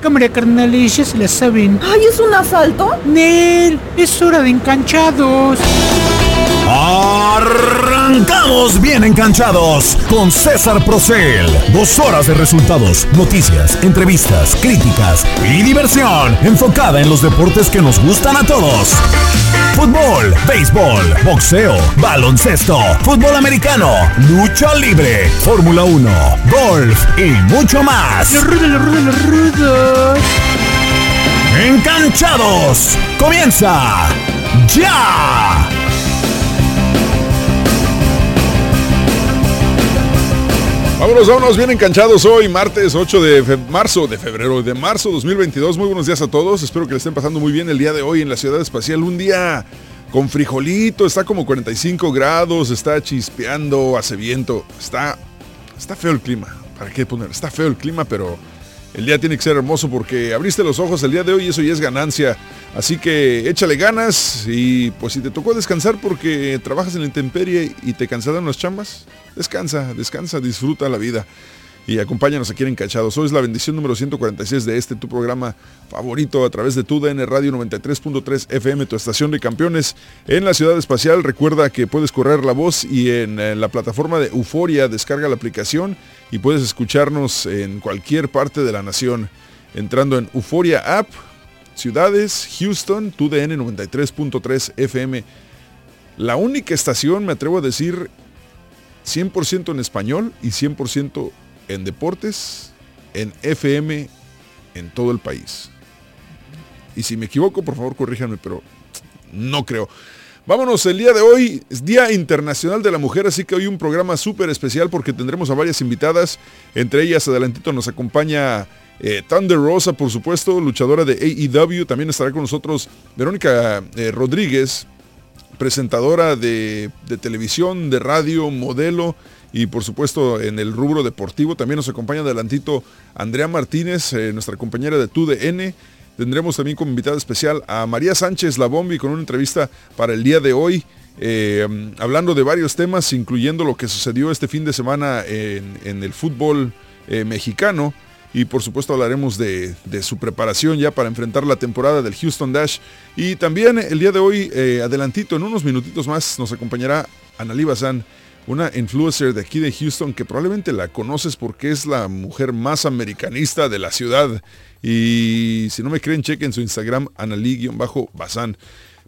Cámara carnales, ya se la saben. ¡Ay, es un asalto! Nel, es hora de enganchados. Arrancamos bien enganchados con César Procel. Dos horas de resultados, noticias, entrevistas, críticas y diversión enfocada en los deportes que nos gustan a todos. Fútbol, béisbol, boxeo, baloncesto, fútbol americano, lucha libre, Fórmula 1, golf y mucho más. Ruda. Enganchados. Comienza ya. Vámonos, vámonos bien enganchados hoy, martes 8 de marzo, de febrero, de marzo 2022. Muy buenos días a todos. Espero que le estén pasando muy bien el día de hoy en la ciudad espacial. Un día con frijolito, está como 45 grados, está chispeando, hace viento. Está, está feo el clima. ¿Para qué poner? Está feo el clima, pero el día tiene que ser hermoso porque abriste los ojos el día de hoy y eso ya es ganancia. Así que échale ganas y pues si te tocó descansar porque trabajas en intemperie y te cansaron las chambas, descansa, descansa, disfruta la vida. Y acompáñanos aquí en Encachados. Hoy es la bendición número 146 de este, tu programa favorito a través de tu DN Radio 93.3 FM, tu estación de campeones en la ciudad espacial. Recuerda que puedes correr la voz y en, eh, la plataforma de Euforia descarga la aplicación y puedes escucharnos en cualquier parte de la nación entrando en Euforia App, ciudades, Houston, tu DN 93.3 FM. La única estación, me atrevo a decir, 100% en español y 100% en deportes, en FM, en todo el país. Y si me equivoco, por favor, corríjanme, pero no creo. Vámonos, el día de hoy es Día Internacional de la Mujer, así que hoy un programa súper especial porque tendremos a varias invitadas. Entre ellas, adelantito nos acompaña eh, Thunder Rosa, por supuesto, luchadora de AEW. También estará con nosotros Verónica eh, Rodríguez, presentadora de, de televisión, de radio, modelo y por supuesto en el rubro deportivo. También nos acompaña adelantito Andrea Martínez, eh, nuestra compañera de TUDN. Tendremos también como invitada especial a María Sánchez La Bombi con una entrevista para el día de hoy. eh, hablando de varios temas, incluyendo lo que sucedió este fin de semana en, el fútbol eh, mexicano. Y por supuesto hablaremos de, su preparación ya para enfrentar la temporada del Houston Dash. Y también el día de hoy, adelantito, en unos minutitos más, nos acompañará Analí Bazán, una influencer de aquí de Houston que probablemente la conoces porque es la mujer más americanista de la ciudad. Y si no me creen, chequen su Instagram, Analí-Bazán.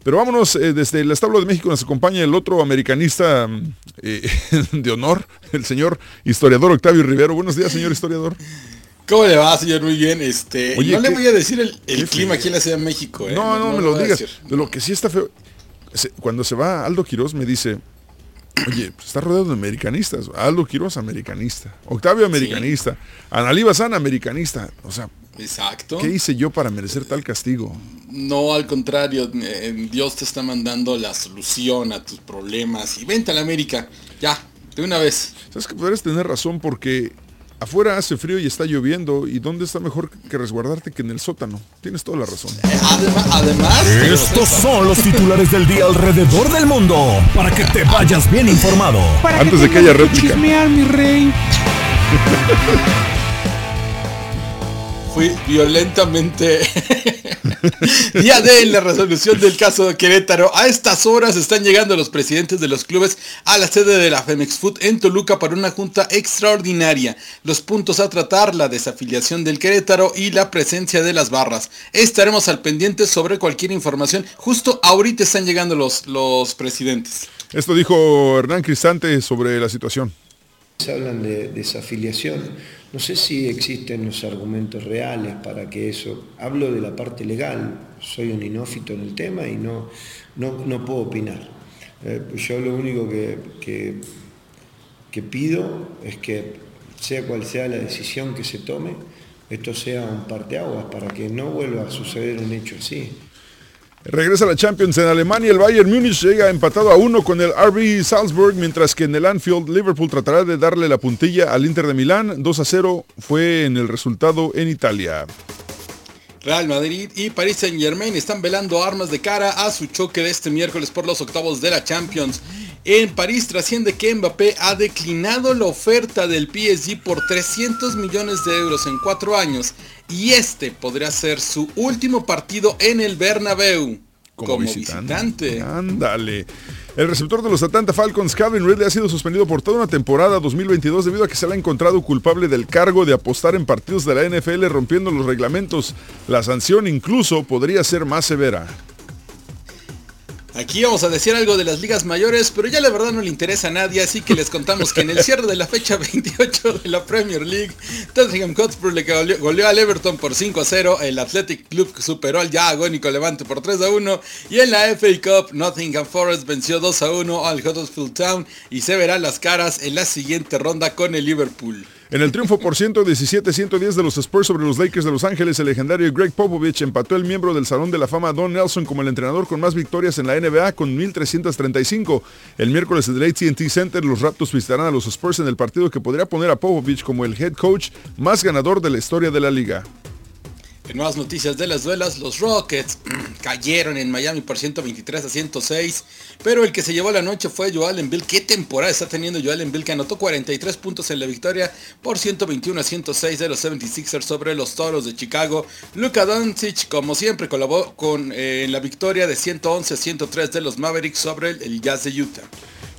Pero vámonos, eh, desde el establo de México nos acompaña el otro americanista mm, eh, de honor, el señor historiador Octavio Rivero. Buenos días, señor historiador. ¿Cómo le va, señor? Muy bien. Este, Oye, no le ¿qué- voy a decir el, clima aquí en la Ciudad de México. ¿eh? No, no, me lo a digas. De lo que sí está feo. Cuando se va Aldo Quiroz me dice, oye, pues está rodeado de americanistas. Aldo Quiroz, americanista. Octavio, americanista. Analí Bazán, americanista. O sea, Exacto. ¿qué hice yo para merecer tal castigo? No, al contrario, Dios te está mandando la solución a tus problemas. Y vente a la América. Ya, de una vez. Sabes que podrías tener razón porque afuera hace frío y está lloviendo. ¿Y dónde está mejor que resguardarte que en el sótano? Tienes toda la razón. Además, Estos son los titulares del día alrededor del mundo para que te vayas bien informado. Para Antes de que haya réplica. chismear, mi rey. fui violentamente día de la resolución del caso de Querétaro. A estas horas están llegando los presidentes de los clubes a la sede de la Femex Food en Toluca para una junta extraordinaria. Los puntos a tratar, la desafiliación del Querétaro y la presencia de las barras. Estaremos al pendiente sobre cualquier información. Justo ahorita están llegando los, los presidentes. Esto dijo Hernán Cristante sobre la situación. Hablan de desafiliación. No sé si existen los argumentos reales para que eso. Hablo de la parte legal. Soy un inófito en el tema y no, no, no puedo opinar. Eh, yo lo único que, que, que pido es que sea cual sea la decisión que se tome, esto sea un parteaguas para que no vuelva a suceder un hecho así. Regresa la Champions en Alemania. El Bayern Múnich llega empatado a uno con el RB Salzburg, mientras que en el Anfield Liverpool tratará de darle la puntilla al Inter de Milán. 2 a 0 fue en el resultado en Italia. Real Madrid y Paris Saint Germain están velando armas de cara a su choque de este miércoles por los octavos de la Champions. En París trasciende que Mbappé ha declinado la oferta del PSG por 300 millones de euros en cuatro años y este podría ser su último partido en el Bernabéu. Como, visitante. Ándale. El receptor de los Atlanta Falcons, Calvin Ridley, ha sido suspendido por toda una temporada 2022 debido a que se le ha encontrado culpable del cargo de apostar en partidos de la NFL rompiendo los reglamentos. La sanción incluso podría ser más severa. Aquí vamos a decir algo de las ligas mayores, pero ya la verdad no le interesa a nadie, así que les contamos que en el cierre de la fecha 28 de la Premier League, Tottenham Hotspur le goleó, al Everton por 5 a 0, el Athletic Club superó al ya agónico Levante por 3 a 1 y en la FA Cup Nottingham Forest venció 2 a 1 al Huddersfield Town y se verán las caras en la siguiente ronda con el Liverpool. En el triunfo por 117-110 de los Spurs sobre los Lakers de Los Ángeles, el legendario Greg Popovich empató el miembro del Salón de la Fama Don Nelson como el entrenador con más victorias en la NBA con 1.335. El miércoles en el AT&T Center, los Raptors visitarán a los Spurs en el partido que podría poner a Popovich como el head coach más ganador de la historia de la liga. En nuevas noticias de las duelas, los Rockets cayeron en Miami por 123 a 106, pero el que se llevó la noche fue Joel Embiid. ¿Qué temporada está teniendo Joel Embiid que anotó 43 puntos en la victoria por 121 a 106 de los 76ers sobre los Toros de Chicago? Luka Doncic, como siempre, colaboró con eh, la victoria de 111 a 103 de los Mavericks sobre el Jazz de Utah.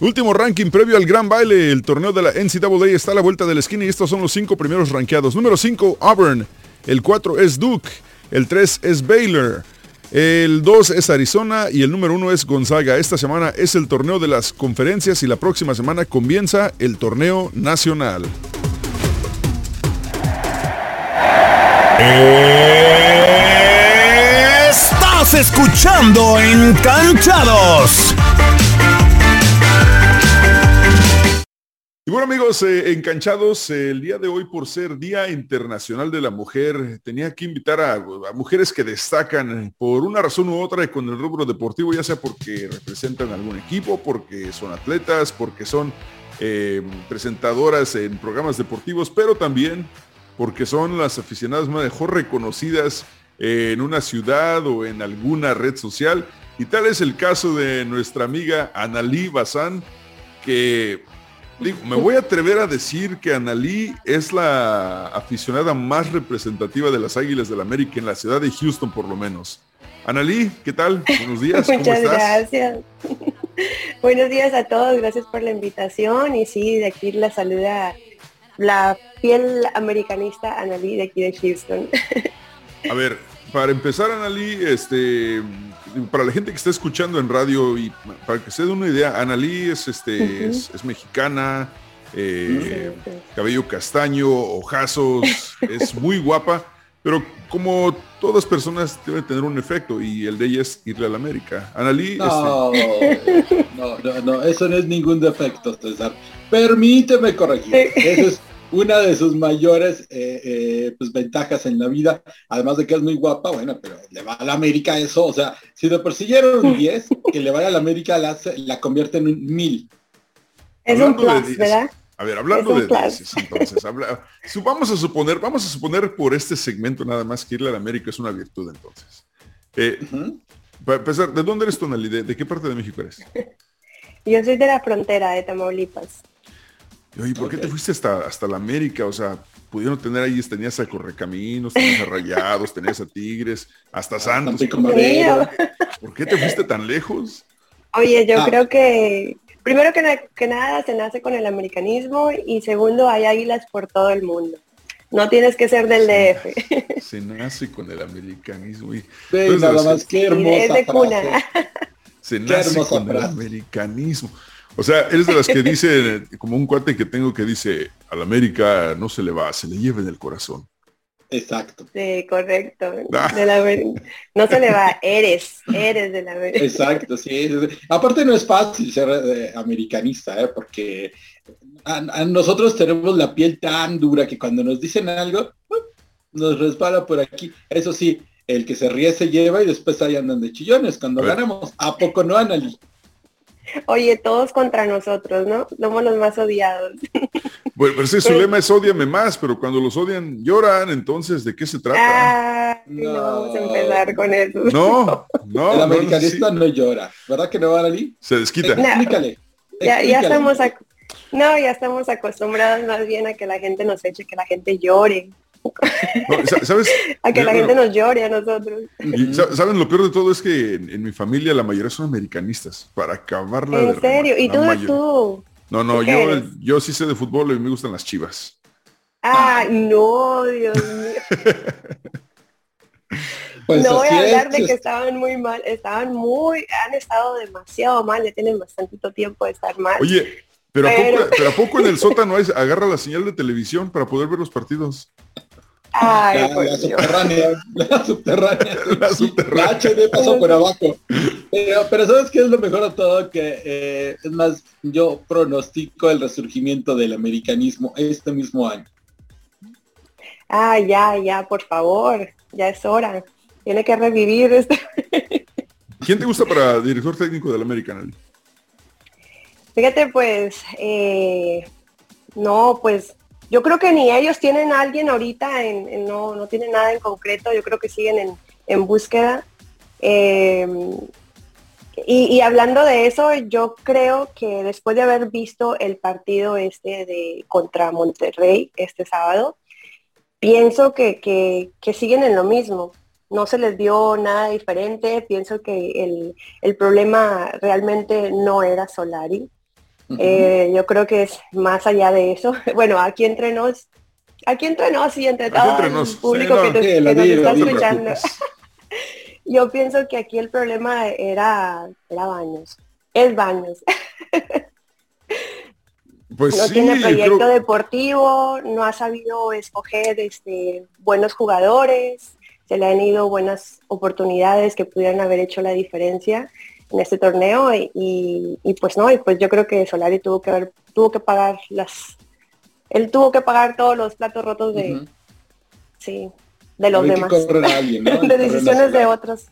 Último ranking previo al gran baile, el torneo de la NCAA está a la vuelta de la esquina y estos son los cinco primeros rankeados. Número 5, Auburn. El 4 es Duke. El 3 es Baylor. El 2 es Arizona y el número 1 es Gonzaga. Esta semana es el torneo de las conferencias y la próxima semana comienza el torneo nacional. Estás escuchando Encanchados. Y bueno amigos, eh, enganchados, eh, el día de hoy por ser Día Internacional de la Mujer, tenía que invitar a, mujeres que destacan por una razón u otra con el rubro deportivo, ya sea porque representan algún equipo, porque son atletas, porque son eh, presentadoras en programas deportivos, pero también porque son las aficionadas mejor reconocidas en una ciudad o en alguna red social. Y tal es el caso de nuestra amiga Analí Bazán, que me voy a atrever a decir que Analí es la aficionada más representativa de las Águilas del la América en la ciudad de Houston, por lo menos. Analí, ¿qué tal? Buenos días. ¿cómo Muchas gracias. Buenos días a todos, gracias por la invitación. Y sí, de aquí la saluda la fiel americanista Analí de aquí de Houston. A ver, para empezar, Analí, este, para la gente que está escuchando en radio y para que se dé una idea, Analí es, este, es, mexicana, eh, cabello castaño, ojazos, es muy guapa, pero como todas personas debe tener un efecto y el de ella es irle a la América. Analí. No, este... no, no, no, eso no es ningún defecto, César. Permíteme corregir. Eso es una de sus mayores eh, eh, pues, ventajas en la vida, además de que es muy guapa, bueno, pero le va a la América eso, o sea, si de persiguieron un 10, que le vaya a la América la, la convierte en un 1000. Es un plus, ¿verdad? A ver, hablando de 10, entonces, habla, vamos a suponer, vamos a suponer por este segmento nada más que irle a la América es una virtud entonces. Eh, Para empezar, ¿de dónde eres tú, Nelly? ¿De qué parte de México eres? Yo soy de la frontera de Tamaulipas. ¿Y ¿por qué te fuiste hasta, hasta la América? O sea, pudieron tener ahí, tenías a Correcaminos, tenías a Rayados, tenías a Tigres, hasta Santos. ¿Por qué te fuiste tan lejos? Oye, yo ah. creo que primero que, que, nada se nace con el americanismo y segundo hay águilas por todo el mundo. No tienes que ser del DF. Se nace con el americanismo. Y, sí, nada más, qué hermosa es de cuna. Se nace con el americanismo. O sea, eres de las que dice, como un cuate que tengo que dice, al América no se le va, se le lleva en el corazón. Exacto. Sí, correcto. Ah. no se le va, eres, eres de la América. Exacto, sí. Aparte no es fácil ser eh, americanista, ¿eh? porque a, nosotros tenemos la piel tan dura que cuando nos dicen algo, nos resbala por aquí. Eso sí, el que se ríe se lleva y después ahí andan de chillones cuando ganamos. ¿A poco no, Anali? Oye, todos contra nosotros, ¿no? Somos los más odiados. Bueno, pero sí, su lema es odiame más, pero cuando los odian lloran, entonces, ¿de qué se trata? Ah, no. vamos a empezar con eso. No, no. El americanista no, llora, ¿verdad que no, Anali? Se desquita. Explícale. Ya, ya estamos no, ya estamos acostumbrados más bien a que la gente nos eche, que la gente llore. ¿Sabes? a que la gente nos llore a nosotros. ¿Saben? Lo peor de todo es que en, mi familia la mayoría son americanistas, para acabarla ¿En serio? ¿Y tú, tú? No, no, yo, yo sí sé de fútbol y me gustan las chivas. Ah, no, Dios mío. Pues no voy a hablar de que estaban muy mal, estaban muy, han estado demasiado mal, ya tienen bastante tiempo de estar mal. Oye, pero, ¿a poco, en el sótano es, agarra la señal de televisión para poder ver los partidos? Ay, la, pues subterránea, la subterránea, la subterránea. La HD pasó por abajo. Pero, pero ¿sabes qué es lo mejor de todo? Que eh, es más, yo pronostico el resurgimiento del americanismo este mismo año. Ah, ya, ya, por favor, ya es hora. Tiene que revivir este. ¿Quién te gusta para director técnico del American? Fíjate, pues, eh, no, pues yo creo que ni ellos tienen a alguien ahorita, en, no, no tienen nada en concreto, yo creo que siguen en, búsqueda. Eh, y, hablando de eso, yo creo que después de haber visto el partido este de contra Monterrey este sábado, pienso que, que siguen en lo mismo no se les dio nada diferente. Pienso que el, el, problema realmente no era Solari. Eh, yo creo que es más allá de eso. Bueno, aquí entre nos, aquí entre nos y entre todo el público que, nos está escuchando. yo pienso que aquí el problema era, era Baños. Es Baños. Pues no tiene proyecto deportivo, no ha sabido escoger este, buenos jugadores, se le han ido buenas oportunidades que pudieran haber hecho la diferencia en este torneo y, pues no, y pues yo creo que Solari tuvo que haber, tuvo que pagar las, él tuvo que pagar todos los platos rotos de, sí, de los demás, de decisiones de otros.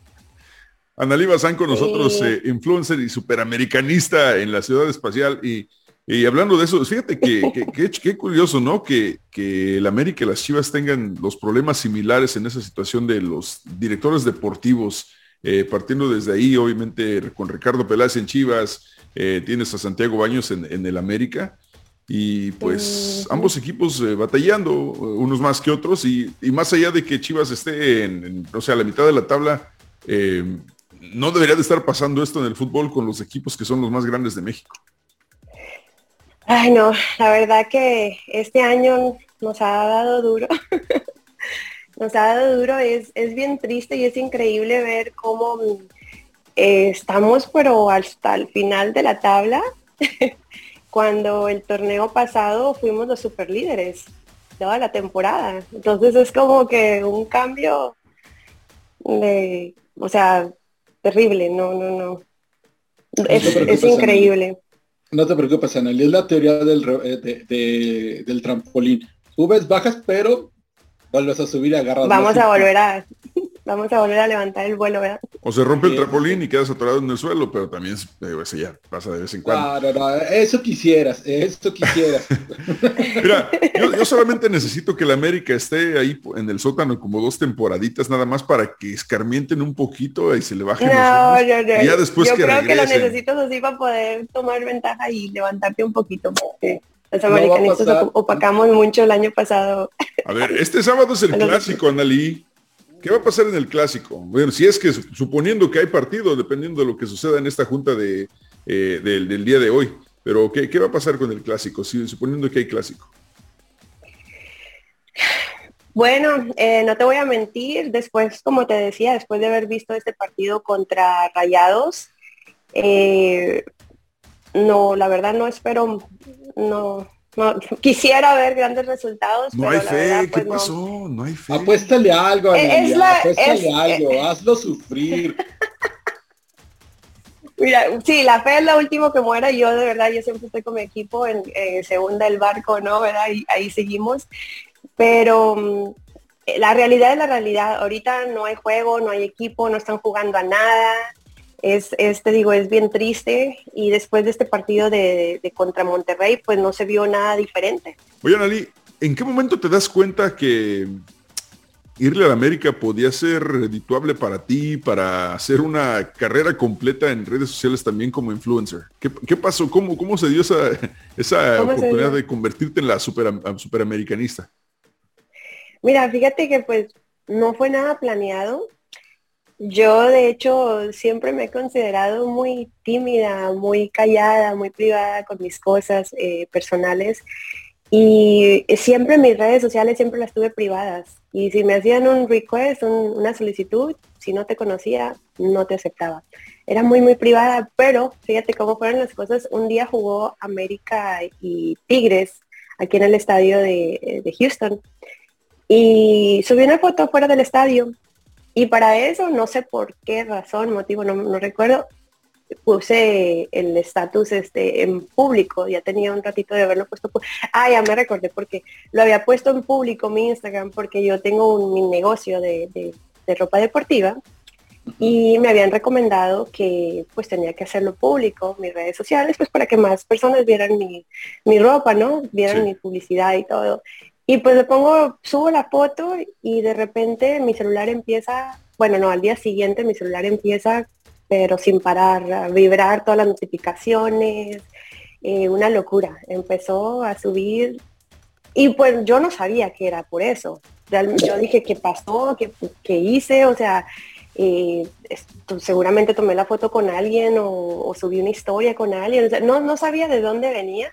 Analí Bazán con nosotros, eh, influencer y superamericanista en la ciudad espacial y, hablando de eso, fíjate que, qué curioso, ¿no? Que, que el América y las Chivas tengan los problemas similares en esa situación de los directores deportivos eh, partiendo desde ahí, obviamente, con Ricardo Peláez en Chivas, eh, tienes a Santiago Baños en, el América. Y pues ambos equipos eh, batallando, unos más que otros, y, más allá de que Chivas esté en, o sea, a la mitad de la tabla, no debería de estar pasando esto en el fútbol con los equipos que son los más grandes de México. Ay, no, la verdad que este año nos ha dado duro. nos ha dado duro, es, es bien triste y es increíble ver cómo eh, estamos pero hasta el final de la tabla, cuando el torneo pasado fuimos los superlíderes toda la temporada. Entonces es como que un cambio de, o sea, terrible, no, no, no. Es, increíble. No te preocupes, Ana, es la teoría del, eh, del trampolín. Subes, bajas, pero vuelves a subir agarras. Vamos a volver a vamos a volver a levantar el vuelo, ¿verdad? O se rompe el trampolín y quedas atorado en el suelo, pero también eso ya pasa de vez en cuando. No, no, no, eso quisieras, eso quisieras. Mira, yo, solamente necesito que la América esté ahí en el sótano como dos temporaditas nada más para que escarmienten un poquito y se le bajen no, los no, no. Y ya después yo que creo que lo necesitas así para poder tomar ventaja y levantarte un poquito porque los americanistas opacamos mucho el año pasado. A ver, este sábado es el clásico, Analí. ¿Qué va a pasar en el clásico? Bueno, si es que suponiendo que hay partido, dependiendo de lo que suceda en esta junta de, eh, del, día de hoy. Pero ¿qué, va a pasar con el clásico? Si, suponiendo que hay clásico. Bueno, eh, no te voy a mentir, después, como te decía, después de haber visto este partido contra Rayados, eh, no, la verdad no espero, no, no, quisiera ver grandes resultados. No hay fe, ¿qué pues, pasó? No. hay fe. Apuéstale algo, es apuéstale algo, hazlo sufrir. Mira, sí, la fe es lo último que muera. Yo de verdad, yo siempre estoy con mi equipo en, segunda el barco, ¿no? ¿Verdad? Y ahí seguimos. Pero mm, la realidad es la realidad. Ahorita no hay juego, no hay equipo, no están jugando a nada. Es, es te digo, es bien triste y después de este partido de, de contra Monterrey, pues no se vio nada diferente. Oye, Analí, ¿en qué momento te das cuenta que irle a la América podía ser redituable para ti, para hacer una carrera completa en redes sociales también como influencer? ¿Qué, qué pasó? ¿Cómo, ¿Cómo se dio esa, esa ¿Cómo se oportunidad de convertirte en la super, superamericanista? Mira, fíjate que pues no fue nada planeado. Yo de hecho siempre me he considerado muy tímida, muy callada, muy privada con mis cosas eh, personales y siempre mis redes sociales siempre las tuve privadas y si me hacían un request, un- una solicitud, si no te conocía, no te aceptaba. Era muy muy privada, pero fíjate cómo fueron las cosas. Un día jugó América y Tigres aquí en el estadio de, de Houston y subí una foto fuera del estadio y para eso, no sé por qué razón, motivo, no, no recuerdo, puse el estatus este en público, ya tenía un ratito de haberlo puesto. pu- Ah, ya me recordé porque lo había puesto en público mi Instagram porque yo tengo un mi negocio de, de- de ropa deportiva y me habían recomendado que pues tenía que hacerlo público, mis redes sociales, pues para que más personas vieran mi, mi ropa, ¿no? Vieran Sí. mi publicidad y todo. Y pues le pongo, subo la foto y de repente mi celular empieza, bueno, no, al día siguiente mi celular empieza, pero sin parar, a vibrar todas las notificaciones, eh, una locura. Empezó a subir y pues yo no sabía que era por eso. Real- yo dije, ¿qué pasó? ¿Qué, qué hice? O sea, eh, seguramente tomé la foto con alguien o, o subí una historia con alguien. O sea, no, no sabía de dónde venía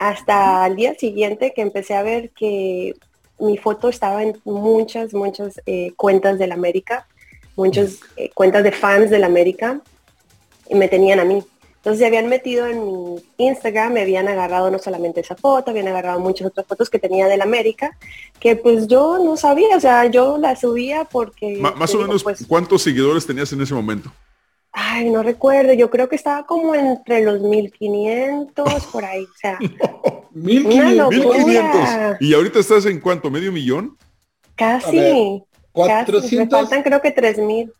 hasta el día siguiente que empecé a ver que mi foto estaba en muchas, muchas eh, cuentas del América, muchas eh, cuentas de fans del América y me tenían a mí. Entonces se habían metido en mi Instagram, me habían agarrado no solamente esa foto, habían agarrado muchas otras fotos que tenía del América, que pues yo no sabía, o sea, yo la subía porque... Más o menos, pues, ¿cuántos seguidores tenías en ese momento? Ay, no recuerdo, yo creo que estaba como entre los 1500 por ahí, o sea, Mil Una quinientos. locura. 1500. ¿Y ahorita estás en cuánto? ¿Medio millón? casi, me 400, faltan creo que 3000.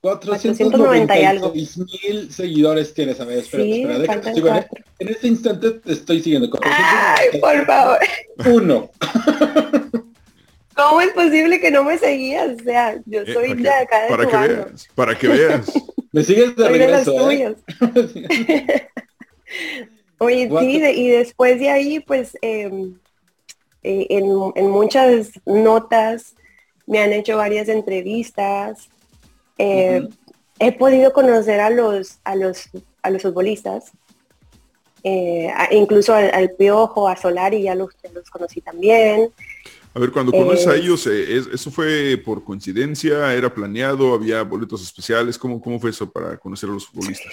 490 y algo. mil seguidores tienes. A ver, espera, Sí, espera, déjame, faltan sigo en, cuatro. en este instante te estoy siguiendo. Ay, por favor. Uno. ¿Cómo es posible que no me seguías? O sea, yo Eh, soy para de que- acá de para que bando. veas, para que veas. Me sigues de Soy de las regreso, ¿eh? tuyas. Oye, What sí, de- y después de ahí, pues, eh, eh, en, en muchas notas me han hecho varias entrevistas. Eh. He podido conocer a los, a los, a los futbolistas, eh, a- incluso al, al Piojo, a Solari, ya los, ya los conocí también. A ver, cuando conoces a Es- ellos, eh, es- ¿eso fue por coincidencia? ¿Era planeado? ¿Había boletos especiales? ¿Cómo, cómo fue eso para conocer a los futbolistas?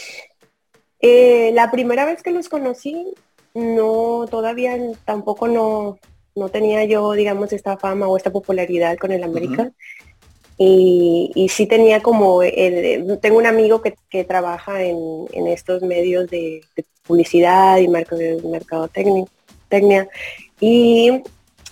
Eh, la primera vez que los conocí, no, todavía tampoco no, no tenía yo, digamos, esta fama o esta popularidad con el América. y, y sí tenía como, el- tengo un amigo que, que trabaja en, en estos medios de, de publicidad y mercado, mercadotecnia y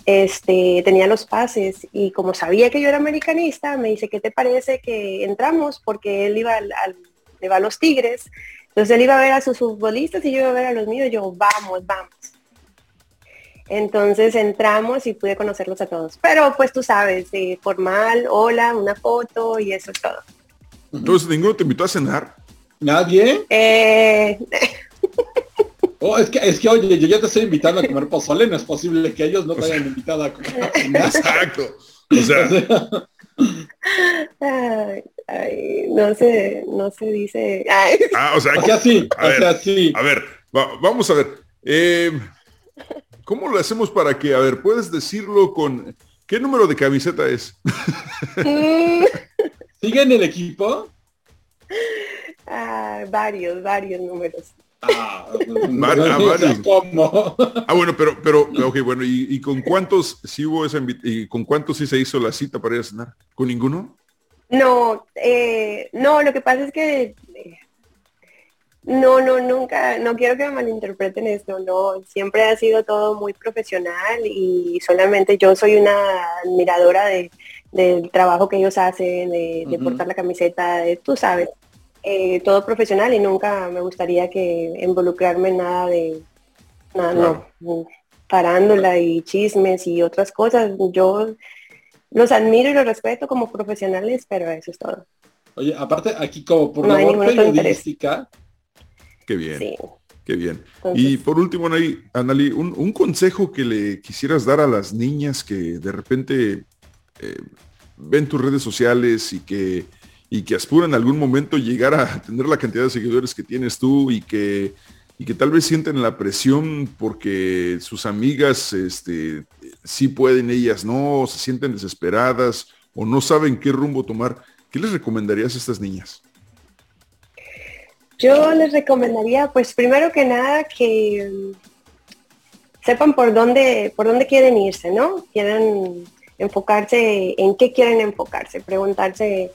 este, tenía los pases y como sabía que yo era americanista, me dice, ¿qué te parece que entramos? Porque él iba al, al- le va a los Tigres entonces él iba a ver a sus futbolistas y yo iba a ver a los míos. Yo, vamos, vamos. Entonces entramos y pude conocerlos a todos. Pero pues tú sabes, eh, formal, hola, una foto y eso es todo. Entonces, ¿ninguno te invitó a cenar? ¿Nadie? Eh, Oh, es que, es que, oye, yo ya te estoy invitando a comer pozole, no es posible que ellos no te hayan invitado a comer. Exacto. O sea, ay, ay, no se, no se dice. ay, ah, o sea, O sea, sí, A o ver. sea, sí. a ver, va- vamos a ver. Eh, ¿Cómo lo hacemos para que, a ver, puedes decirlo con... ¿Qué número de camiseta es? mm, ¿Sigue en el equipo? ah, varios, varios números. Ah, no, ah. Ah, bueno, pero, pero, ok, bueno, ¿y, y con cuántos sí hubo esa y con cuántos sí se hizo la cita para ir a cenar? ¿Con ninguno? No, eh, no, lo que pasa es que eh, No, no, nunca, no quiero que me malinterpreten esto, no, siempre ha sido todo muy profesional y solamente yo soy una admiradora de, del trabajo que ellos hacen, de, portar la camiseta, de, tú sabes, eh, todo profesional y nunca me gustaría que involucrarme en nada de, nada, no, parándola y chismes y otras cosas. Yo los admiro y los respeto como profesionales, pero eso es todo. Oye, aparte aquí como por la periodística, Qué bien. Qué bien. y por último, Anali, un, consejo que le quisieras dar a las niñas que de repente eh, ven tus redes sociales y que, y que aspiran en algún momento llegar a tener la cantidad de seguidores que tienes tú y que, y que tal vez sienten la presión porque sus amigas este, sí pueden, ellas no, se sienten desesperadas o no saben qué rumbo tomar. ¿Qué les recomendarías a estas niñas? Yo les recomendaría, pues primero que nada, que mm, sepan por dónde, por dónde quieren irse, ¿no? Quieren enfocarse en qué quieren enfocarse, preguntarse,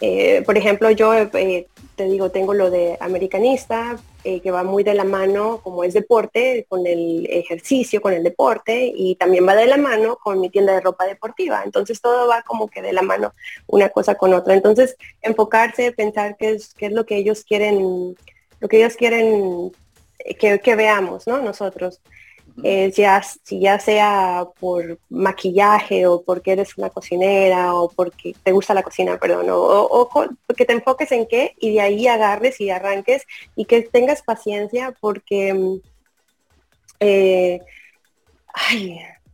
eh, por ejemplo, yo eh, te digo, tengo lo de americanista, eh, que va muy de la mano, como es deporte, con el ejercicio, con el deporte, y también va de la mano con mi tienda de ropa deportiva. Entonces todo va como que de la mano una cosa con otra. Entonces enfocarse, pensar qué es, qué es lo que ellos quieren, lo que ellos quieren que, que veamos, ¿no? Nosotros. Eh, ya, si ya sea por maquillaje o porque eres una cocinera o porque te gusta la cocina, perdón, o, que te enfoques en qué y de ahí agarres y arranques y que tengas paciencia porque, mm, eh,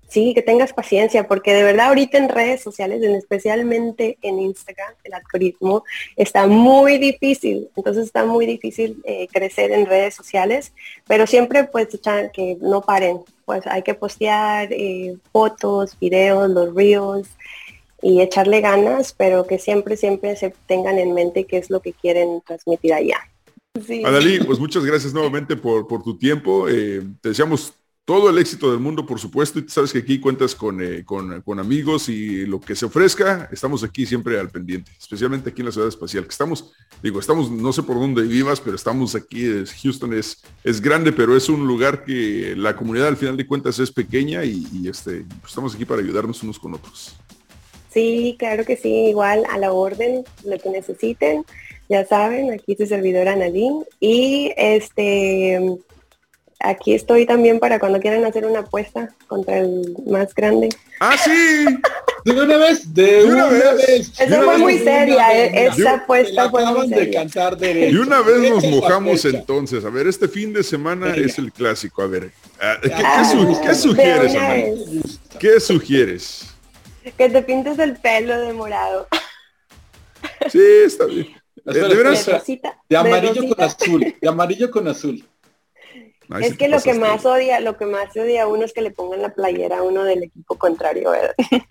sí, que tengas paciencia, porque de verdad ahorita en redes sociales, especialmente en Instagram, el algoritmo está muy difícil, entonces está muy difícil eh, crecer en redes sociales, pero siempre pues que no paren, pues hay que postear eh, fotos, videos, los reels y echarle ganas, pero que siempre, siempre se tengan en mente qué es lo que quieren transmitir allá. Sí. Adalí, pues muchas gracias nuevamente por, por tu tiempo. Eh, te deseamos todo el éxito del mundo, por supuesto, y sabes que aquí cuentas eh, con, amigos y lo que se ofrezca, estamos aquí siempre al pendiente, especialmente aquí en la ciudad espacial, que estamos, digo, estamos, no sé por dónde vivas, pero estamos aquí, Houston es, es grande, pero es un lugar que la comunidad al final de cuentas es pequeña y, este, pues estamos aquí para ayudarnos unos con otros. Sí, claro que sí, igual a la orden, lo que necesiten, ya saben, aquí su servidora Nadine y este aquí estoy también para cuando quieran hacer una apuesta contra el más grande. Ah, sí. De una vez, de, una, vez. Eso fue muy seria, eh, esa apuesta fue muy seria. De y una vez nos mojamos entonces. A ver, este fin de semana es el clásico. A ver, ah, ¿qué, ah, sugieres, ¿Qué sugieres? Que te pintes el pelo de morado. Sí, está bien. de, amarillo con azul. De amarillo con azul es que lo que más odia, lo que más odia a uno es que le pongan la playera a uno del equipo contrario, ¿verdad?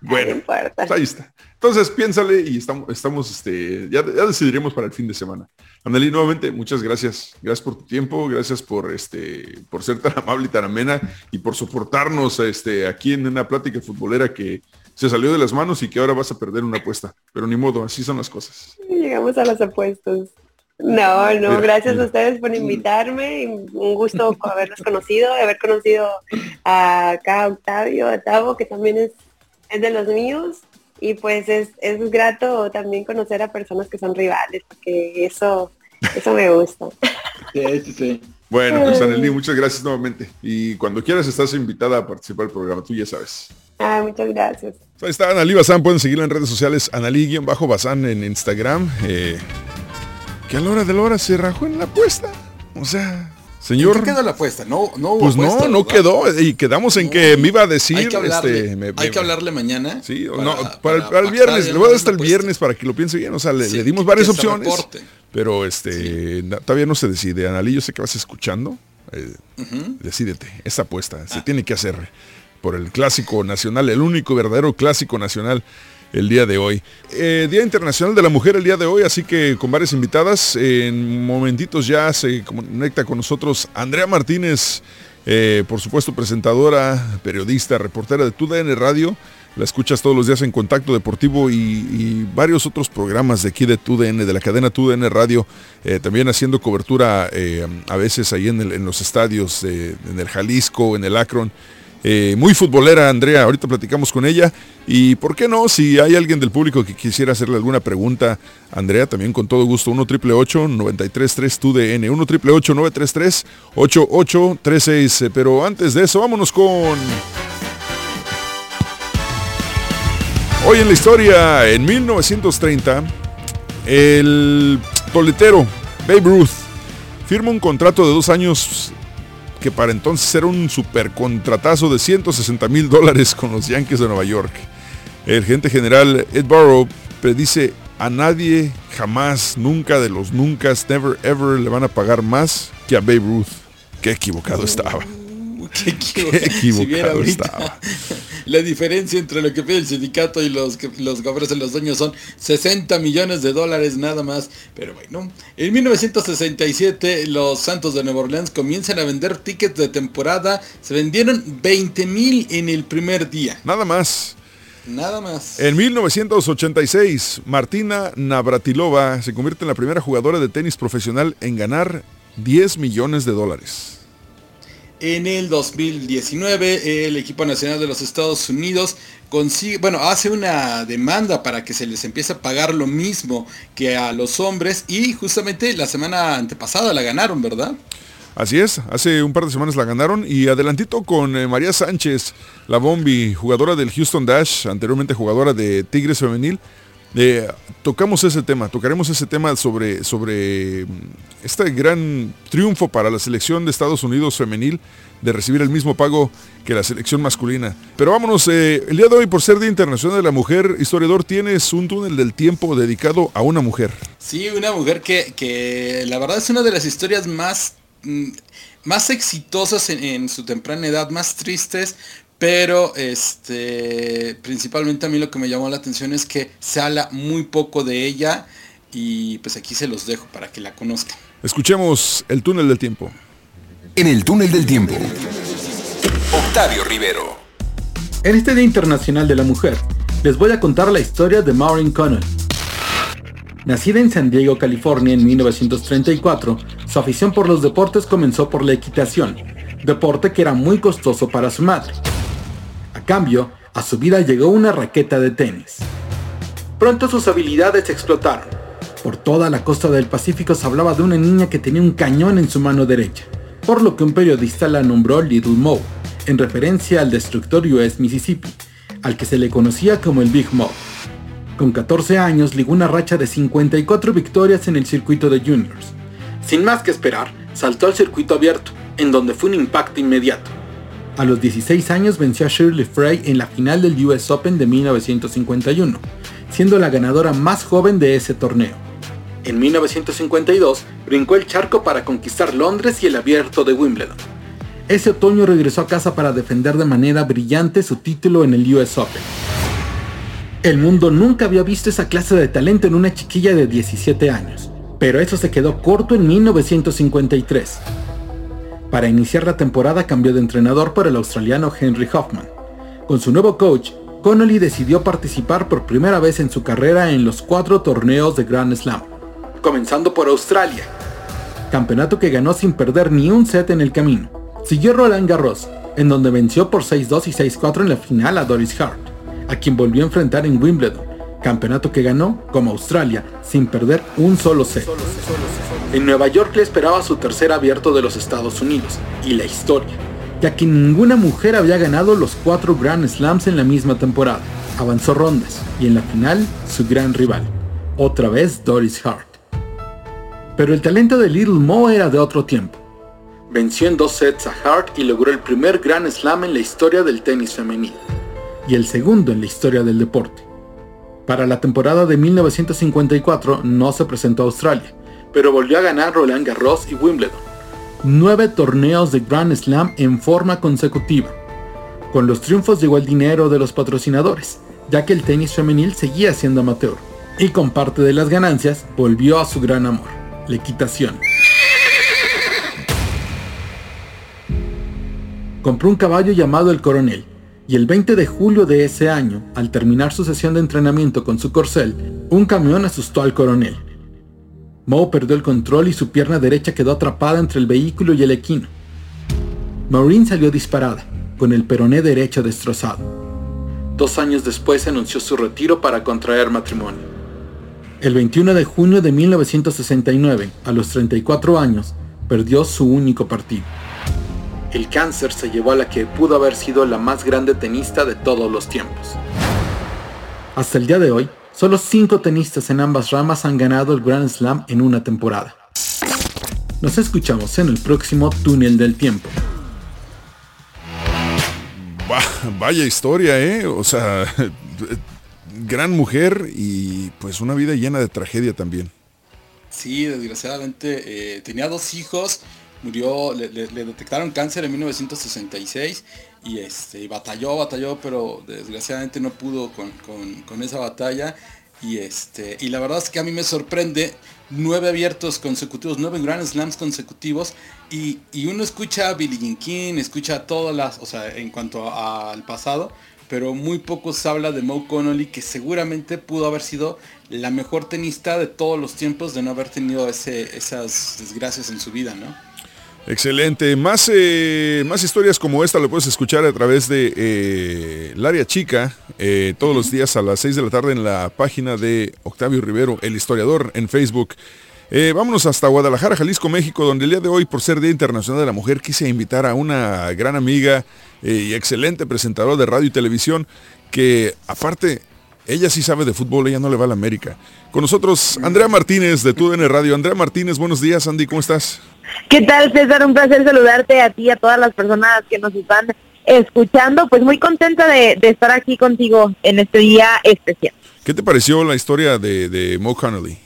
Bueno, pues ahí está. Entonces piénsale y estamos, estamos este, ya, decidiremos para el fin de semana. Anneli, nuevamente, muchas gracias. Gracias por tu tiempo, gracias por este, por ser tan amable y tan amena y por soportarnos este, aquí en una plática futbolera que se salió de las manos y que ahora vas a perder una apuesta. Pero ni modo, así son las cosas. Llegamos a las apuestas. No, no, gracias a ustedes por invitarme. Un gusto haberlos conocido, haber conocido a acá Octavio, a Tavo, que también es, es de los míos. Y pues es, es grato también conocer a personas que son rivales, porque eso, eso me gusta. Sí, sí, sí. Bueno, pues Anelí, muchas gracias nuevamente. Y cuando quieras estás invitada a participar del programa, tú ya sabes. Ah, muchas gracias. Ahí está Analí Bazán, pueden seguirla en redes sociales, Analí-Bazán en Instagram. Eh, que a la hora de la hora se rajó en la apuesta. O sea, señor. ¿Qué quedó la apuesta? No, no Pues no, no quedó. Y quedamos en que me iba a decir. Hay que hablarle, este, hay que hablarle mañana. Sí, para, no, para, el, viernes. Le voy a dar hasta el viernes para que lo piense bien. O sea, le, dimos varias opciones. Pero este, todavía no se decide. Analí, yo sé que vas escuchando. Eh, decídete, esta apuesta se ah. tiene que hacer por el clásico nacional, el único verdadero clásico nacional el día de hoy. Eh, día Internacional de la Mujer el día de hoy, así que con varias invitadas. En momentitos ya se conecta con nosotros Andrea Martínez, eh, por supuesto presentadora, periodista, reportera de TUDN Radio. La escuchas todos los días en Contacto Deportivo y, varios otros programas de aquí de TUDN, de la cadena TUDN Radio, eh, también haciendo cobertura a veces ahí en, los estadios, en el Jalisco, en el Akron. Eh, muy futbolera, Andrea, ahorita platicamos con ella. Y por qué no, si hay alguien del público que quisiera hacerle alguna pregunta, Andrea, también con todo gusto, 1 triple 933 TUDN, 1 triple 933 8836. Pero antes de eso, vámonos con... Hoy en la historia, en 1930, el toletero Babe Ruth firma un contrato de dos años que para entonces era un super contratazo de 160 mil dólares con los Yankees de Nueva York. El gerente general Ed Barrow predice a nadie jamás, nunca de los nunca, never ever le van a pagar más que a Babe Ruth. Qué equivocado estaba. Qué equivocado, estaba. La diferencia entre lo que pide el sindicato y los que los que ofrecen los dueños son 60 millones de dólares nada más. Pero bueno, en 1967 los Santos de Nueva Orleans comienzan a vender tickets de temporada. Se vendieron 20 mil en el primer día. Nada más. Nada más. En 1986, Martina Navratilova se convierte en la primera jugadora de tenis profesional en ganar 10 millones de dólares. En el 2019, el equipo nacional de los Estados Unidos consigue, bueno, hace una demanda para que se les empiece a pagar lo mismo que a los hombres y justamente la semana antepasada la ganaron, ¿verdad? Así es, hace un par de semanas la ganaron y adelantito con eh, María Sánchez, la Bombi, jugadora del Houston Dash, anteriormente jugadora de Tigres Femenil, eh, tocamos ese tema, tocaremos ese tema sobre, sobre mm, este gran triunfo para la selección de Estados Unidos femenil de recibir el mismo pago que la selección masculina. Pero vámonos, eh, el día de hoy por ser Día Internacional de la Mujer, historiador, tienes un túnel del tiempo dedicado a una mujer. Sí, una mujer que, que la verdad es una de las historias más, mm, más exitosas en, en su temprana edad, más tristes, pero este, principalmente a mí lo que me llamó la atención es que se habla muy poco de ella y pues aquí se los dejo para que la conozcan. Escuchemos El túnel del tiempo. En el túnel del tiempo. Octavio Rivero. En este Día Internacional de la Mujer, les voy a contar la historia de Maureen Connell. Nacida en San Diego, California en 1934, su afición por los deportes comenzó por la equitación, deporte que era muy costoso para su madre cambio, a su vida llegó una raqueta de tenis. Pronto sus habilidades explotaron. Por toda la costa del Pacífico se hablaba de una niña que tenía un cañón en su mano derecha, por lo que un periodista la nombró Little Mo, en referencia al destructor US Mississippi, al que se le conocía como el Big Mo. Con 14 años ligó una racha de 54 victorias en el circuito de juniors. Sin más que esperar, saltó al circuito abierto, en donde fue un impacto inmediato. A los 16 años venció a Shirley Frey en la final del US Open de 1951, siendo la ganadora más joven de ese torneo. En 1952 brincó el charco para conquistar Londres y el abierto de Wimbledon. Ese otoño regresó a casa para defender de manera brillante su título en el US Open. El mundo nunca había visto esa clase de talento en una chiquilla de 17 años, pero eso se quedó corto en 1953. Para iniciar la temporada cambió de entrenador por el australiano Henry Hoffman. Con su nuevo coach, Connolly decidió participar por primera vez en su carrera en los cuatro torneos de Grand Slam, comenzando por Australia, campeonato que ganó sin perder ni un set en el camino. Siguió Roland Garros, en donde venció por 6-2 y 6-4 en la final a Doris Hart, a quien volvió a enfrentar en Wimbledon, campeonato que ganó, como Australia, sin perder un solo set. En Nueva York le esperaba su tercer abierto de los Estados Unidos, y la historia, ya que ninguna mujer había ganado los cuatro Grand Slams en la misma temporada. Avanzó rondas, y en la final, su gran rival, otra vez Doris Hart. Pero el talento de Little Mo era de otro tiempo. Venció en dos sets a Hart y logró el primer Grand Slam en la historia del tenis femenino, y el segundo en la historia del deporte. Para la temporada de 1954 no se presentó a Australia, pero volvió a ganar Roland Garros y Wimbledon. Nueve torneos de Grand Slam en forma consecutiva. Con los triunfos llegó el dinero de los patrocinadores, ya que el tenis femenil seguía siendo amateur. Y con parte de las ganancias volvió a su gran amor, la equitación. Compró un caballo llamado el Coronel Y el 20 de julio de ese año, al terminar su sesión de entrenamiento con su corcel, un camión asustó al coronel. Moe perdió el control y su pierna derecha quedó atrapada entre el vehículo y el equino. Maureen salió disparada, con el peroné derecho destrozado. Dos años después anunció su retiro para contraer matrimonio. El 21 de junio de 1969, a los 34 años, perdió su único partido. El cáncer se llevó a la que pudo haber sido la más grande tenista de todos los tiempos. Hasta el día de hoy, solo cinco tenistas en ambas ramas han ganado el Grand Slam en una temporada. Nos escuchamos en el próximo Túnel del Tiempo. vaya historia, ¿eh? O sea, gran mujer y pues una vida llena de tragedia también. Sí, desgraciadamente eh, tenía dos hijos, murió, le, detectaron cáncer en 1966 y este, batalló, batalló, pero desgraciadamente no pudo con, esa batalla. Y, este, y la verdad es que a mí me sorprende nueve abiertos consecutivos, nueve Grand Slams consecutivos y, uno escucha a Billie Jean King, escucha todas las, o sea, en cuanto al pasado, pero muy poco se habla de Mo Connolly, que seguramente pudo haber sido la mejor tenista de todos los tiempos de no haber tenido ese, esas desgracias en su vida, ¿no? Excelente. Más, eh, más historias como esta lo puedes escuchar a través de eh, área chica eh, todos los días a las 6 de la tarde en la página de Octavio Rivero, el historiador, en Facebook. Eh, vámonos hasta Guadalajara, Jalisco, México, donde el día de hoy, por ser Día Internacional de la Mujer, quise invitar a una gran amiga y excelente presentadora de radio y televisión, que aparte, ella sí sabe de fútbol, ella no le va a la América. Con nosotros, Andrea Martínez de TUDN Radio. Andrea Martínez, buenos días, Andy, ¿cómo estás? ¿Qué tal, César? Un placer saludarte a ti y a todas las personas que nos están escuchando. Pues muy contenta de, estar aquí contigo en este día especial. ¿Qué te pareció la historia de, de Mo Connolly?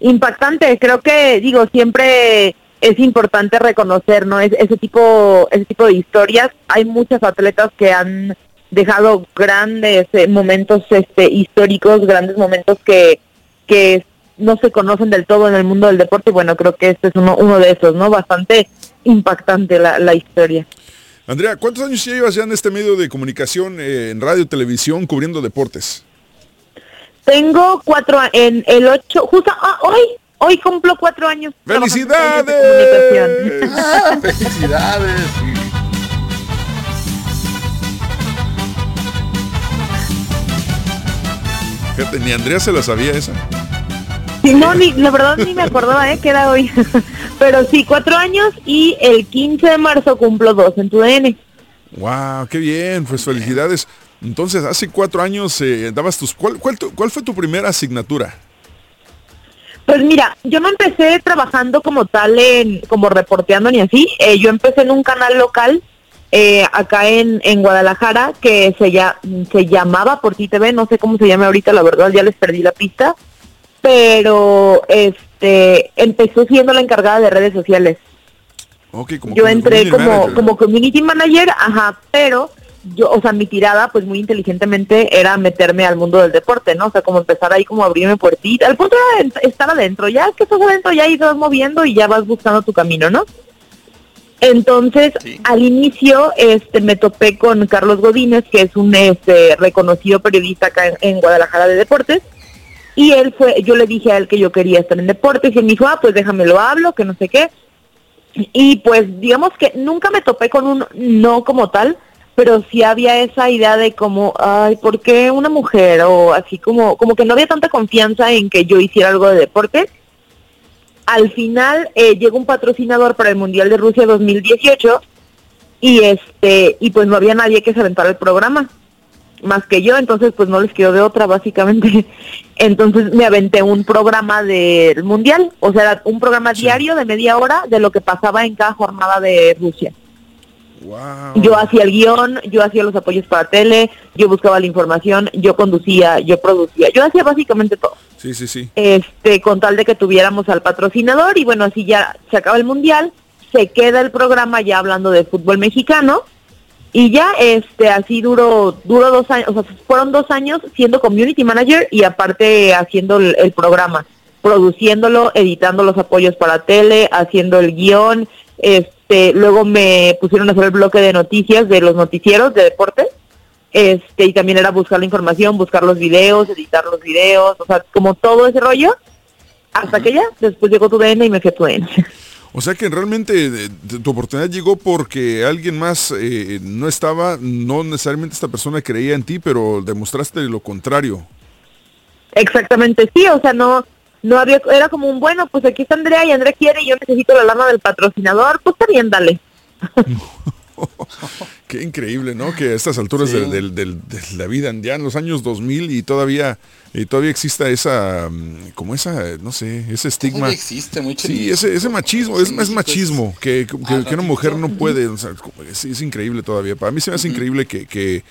impactante. Creo que, digo, siempre es importante reconocer, ¿no? Es, ese tipo, ese tipo de historias. Hay muchos atletas que han dejado grandes eh, momentos este, históricos, grandes momentos que, que no se conocen del todo en el mundo del deporte y bueno, creo que este es uno, uno de esos, ¿no? Bastante impactante la, la historia. Andrea, ¿cuántos años llevas ya en este medio de comunicación, eh, en radio, televisión, cubriendo deportes? Tengo cuatro, en el ocho, justo ah, hoy, hoy cumplo cuatro años. ¡Felicidades! ¡Felicidades! Fíjate, ni Andrea se la sabía esa. No, ni, la verdad ni me acordaba, ¿eh? Que era hoy. Pero sí, cuatro años y el 15 de marzo cumplo dos en tu DN. ¡Wow! ¡Qué bien! Pues felicidades. Entonces, hace cuatro años eh, dabas tus... ¿cuál, cuál, fue tu primera asignatura? Pues mira, yo no empecé trabajando como tal en, como reporteando ni así. Eh, yo empecé en un canal local eh, acá en, en Guadalajara que se, ya, se llamaba Por Ti TV, no sé cómo se llama ahorita, la verdad ya les perdí la pista. Pero este empezó siendo la encargada de redes sociales. yo entré como, como community manager, ajá, pero yo, o sea, mi tirada, pues muy inteligentemente, era meterme al mundo del deporte, ¿no? O sea, como empezar ahí como abrirme puertita. El punto era estar adentro, ya que estás adentro, ya vas moviendo y ya vas buscando tu camino, ¿no? Entonces, al inicio, este, me topé con Carlos Godínez, que es un este, reconocido periodista acá en, Guadalajara de deportes, y él fue, yo le dije a él que yo quería estar en deportes, y él me dijo, ah, pues déjame lo hablo, que no sé qué. Y pues, digamos que nunca me topé con un no como tal, pero sí había esa idea de como, ay, ¿por qué una mujer? O así como, como que no había tanta confianza en que yo hiciera algo de deporte. Al final eh, llegó un patrocinador para el Mundial de Rusia 2018 y este y pues no había nadie que se aventara el programa más que yo, entonces pues no les quedó de otra básicamente. Entonces me aventé un programa del Mundial, o sea, un programa diario de media hora de lo que pasaba en cada jornada de Rusia. Yo hacía el guion, yo hacía los apoyos para tele, yo buscaba la información, yo conducía, yo producía, yo hacía básicamente todo. Sí, sí, sí. Este, con tal de que tuviéramos al patrocinador y bueno, así ya se acaba el mundial, se queda el programa ya hablando de fútbol mexicano y ya este así duró duró dos años, o sea, fueron dos años siendo community manager y aparte haciendo el programa, produciéndolo, editando los apoyos para tele, haciendo el guion, este luego me pusieron a hacer el bloque de noticias de los noticieros de deportes, este, y también era buscar la información, buscar los videos, editar los videos, o sea, como todo ese rollo, hasta que ya, después llegó tu DN y me fui a tu DN. O sea que realmente tu oportunidad llegó porque alguien más eh, no estaba, no necesariamente esta persona creía en ti, pero demostraste lo contrario. Exactamente, sí, o sea, no, no había, era como un bueno, pues aquí está Andrea y Andrea quiere y yo necesito la lana del patrocinador, pues bien, dale. Qué increíble, ¿no? Que a estas alturas de, la vida, ya en los años 2000 y todavía y todavía exista esa, mm, como esa, no sé, ese estigma. existe mucho. Sí, ese, ese machismo, es, es machismo, que, una mujer no puede, es, increíble todavía. Para mí se me hace increíble que, que,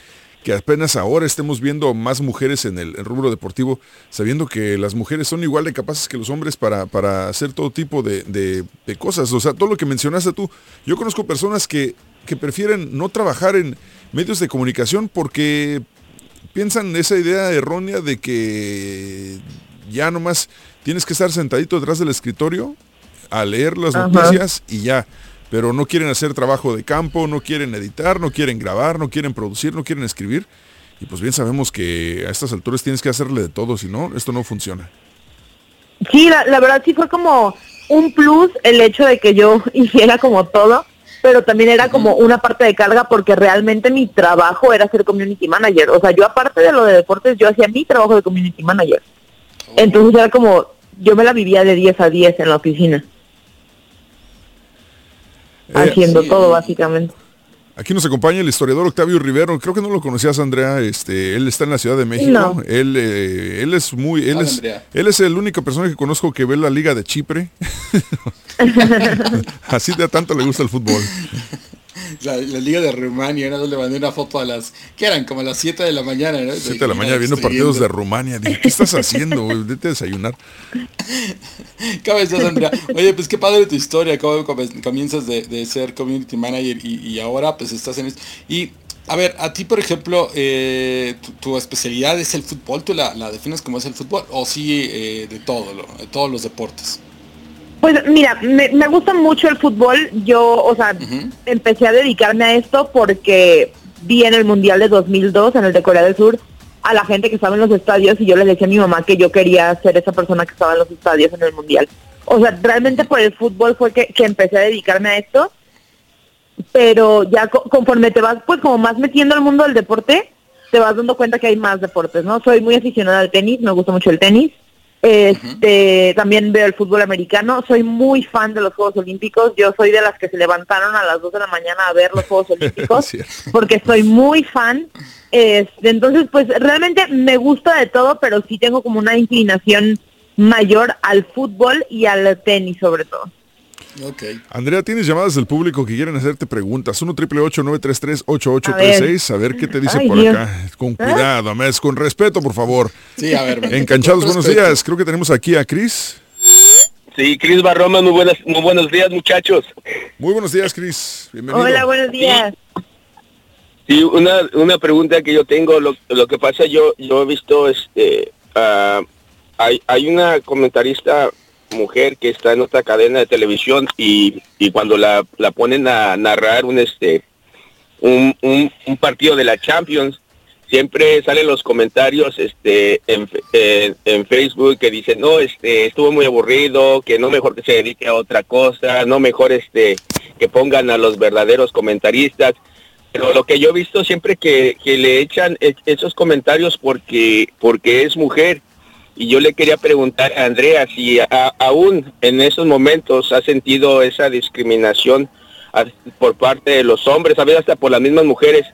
apenas ahora estemos viendo más mujeres en el, rubro deportivo, sabiendo que las mujeres son igual de capaces que los hombres para, para hacer todo tipo de, de cosas. O sea, todo lo que mencionaste tú, yo conozco personas que que prefieren no trabajar en medios de comunicación porque piensan esa idea errónea de que ya nomás tienes que estar sentadito detrás del escritorio a leer las noticias y ya. Pero no quieren hacer trabajo de campo, no quieren editar, no quieren grabar, no quieren producir, no quieren escribir. Y pues bien sabemos que a estas alturas tienes que hacerle de todo, si no, esto no funciona. Sí, la, la verdad sí fue como un plus el hecho de que yo hiciera como todo pero también era como una parte de carga porque realmente mi trabajo era ser community manager. O sea, yo aparte de lo de deportes, yo hacía mi trabajo de community manager. Entonces era como, yo me la vivía de 10 a 10 en la oficina. Eh, haciendo todo, básicamente. Aquí nos acompaña el historiador Octavio Rivero. Creo que no lo conocías, Andrea. Este, él está en la Ciudad de México. Él, eh, él es muy, él es, él es el único persona que conozco que ve la Liga de Chipre. Así de tanto le gusta el fútbol. La, Liga de Rumania, ¿no? le mandé una foto a las, ¿qué eran? Como a las 7 de la mañana, ¿no? 7 de la mañana viendo partidos de Rumania. ¿qué estás haciendo? Vete a desayunar. ¿Cómo estás, Andrea? Oye, pues qué padre tu historia, cómo comienzas de, ser community manager y, ahora pues estás en esto. Y a ver, a ti, por ejemplo, eh, tu, especialidad es el fútbol, ¿tú la, defines como es el fútbol? ¿O sí eh, de todo, de todos los deportes? Pues mira, me, gusta mucho el fútbol. Yo, o sea, empecé a dedicarme a esto porque vi en el Mundial de 2002, en el de Corea del Sur, a la gente que estaba en los estadios y yo le decía a mi mamá que yo quería ser esa persona que estaba en los estadios en el Mundial. O sea, realmente por el fútbol fue que, empecé a dedicarme a esto. Pero ya conforme te vas, pues como más metiendo al mundo del deporte, te vas dando cuenta que hay más deportes, ¿no? Soy muy aficionada al tenis, me gusta mucho el tenis. Este, También veo el fútbol americano. Soy muy fan de los Juegos Olímpicos. Yo soy de las que se levantaron a las 2 de la mañana a ver los Juegos Olímpicos porque soy muy fan. Este, entonces, pues realmente me gusta de todo, pero sí tengo como una inclinación mayor al fútbol y al tenis sobre todo. Andrea, tienes llamadas del público que quieren hacerte preguntas. 1 triple 933 8836 A ver qué te dice por acá. Con ¿Eh? cuidado, mes, con respeto, por favor. Sí, a ver. Encanchados, buenos días. Creo que tenemos aquí a Cris. Sí, Cris Barroma, muy, buenas, muy buenos días, muchachos. Muy buenos días, Cris. Bienvenido. Hola, buenos días. Sí, una, una pregunta que yo tengo, lo, lo que pasa, yo, yo he visto, este, uh, hay, hay una comentarista mujer que está en otra cadena de televisión y, y cuando la, la, ponen a narrar un este un, un, partido de la Champions siempre salen los comentarios este en, en, Facebook que dicen no este estuvo muy aburrido que no mejor que se dedique a otra cosa no mejor este que pongan a los verdaderos comentaristas pero lo que yo he visto siempre que, que le echan esos comentarios porque porque es mujer y yo le quería preguntar a Andrea si aún en esos momentos ha sentido esa discriminación por parte de los hombres, a veces hasta por las mismas mujeres,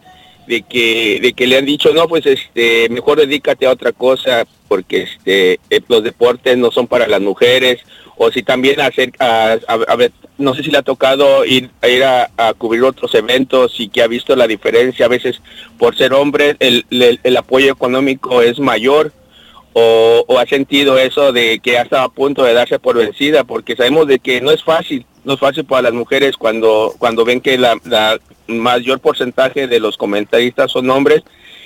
de que, de que le han dicho, no, pues este, mejor dedícate a otra cosa, porque este, eh, los deportes no son para las mujeres, o si también hacer, a, ver, no sé si le ha tocado ir, a, ir a, cubrir otros eventos y que ha visto la diferencia, a veces por ser hombre el, el apoyo económico es mayor, o, ha sentido eso de que ha estado a punto de darse por vencida, porque sabemos de que no es fácil, no es fácil para las mujeres cuando, cuando ven que la, mayor porcentaje de los comentaristas son hombres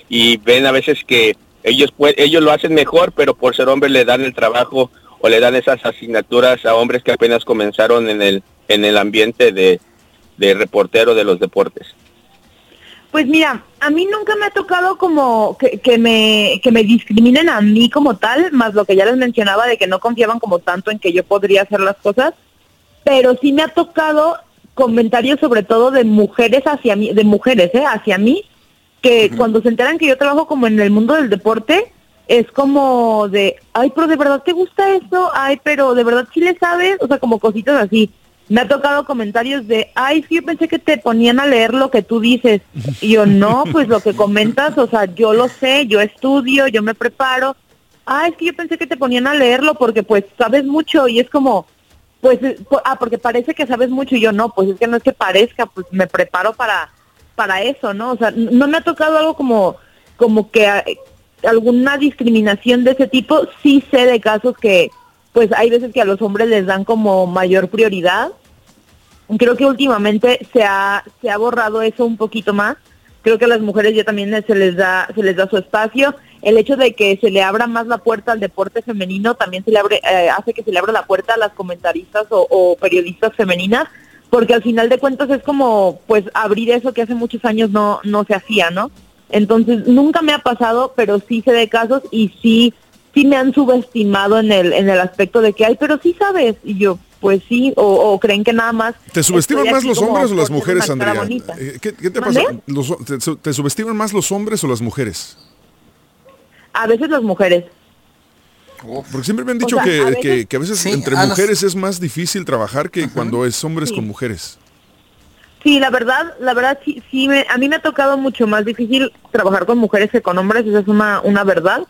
y ven a veces que ellos, ellos lo hacen mejor, pero por ser hombres le dan el trabajo o le dan esas asignaturas a hombres que apenas comenzaron en el, en el ambiente de, de reportero de los deportes? Pues mira, a mí nunca me ha tocado como que, que, me, que me discriminen a mí como tal, más lo que ya les mencionaba de que no confiaban como tanto en que yo podría hacer las cosas, pero sí me ha tocado comentarios sobre todo de mujeres hacia mí, de mujeres, ¿eh? hacia mí, que cuando se enteran que yo trabajo como en el mundo del deporte, es como de, ay, pero de verdad te gusta eso, ay, pero de verdad sí le sabes, o sea, como cositas así me ha tocado comentarios de, ay, sí, yo pensé que te ponían a leer lo que tú dices. Y yo, no, pues lo que comentas, o sea, yo lo sé, yo estudio, yo me preparo. Ah, es que yo pensé que te ponían a leerlo porque pues sabes mucho y es como, pues, eh, ah, porque parece que sabes mucho y yo no, pues es que no es que parezca, pues me preparo para, para eso, ¿no? O sea, no me ha tocado algo como, como que eh, alguna discriminación de ese tipo. Sí sé de casos que, pues hay veces que a los hombres les dan como mayor prioridad. Creo que últimamente se ha, se ha borrado eso un poquito más. Creo que a las mujeres ya también se les da, se les da su espacio. El hecho de que se le abra más la puerta al deporte femenino también se le abre, eh, hace que se le abra la puerta a las comentaristas o, periodistas femeninas, porque al final de cuentas es como pues abrir eso que hace muchos años no, no se hacía, ¿no? Entonces nunca me ha pasado, pero sí sé de casos y sí sí me han subestimado en el, en el aspecto de que, ay, pero sí sabes. Y yo, pues sí, o, creen que nada más... ¿Te subestiman más los hombres o las mujeres, Andrea? Eh, ¿Qué, te pasa? te, subestiman más los hombres o las mujeres? A veces las mujeres. Porque siempre me han dicho que, a veces, que, a veces entre mujeres es más difícil trabajar que cuando es hombres con mujeres. Sí, la verdad, la verdad sí, sí me, a mí me ha tocado mucho más difícil trabajar con mujeres que con hombres, esa es una, una verdad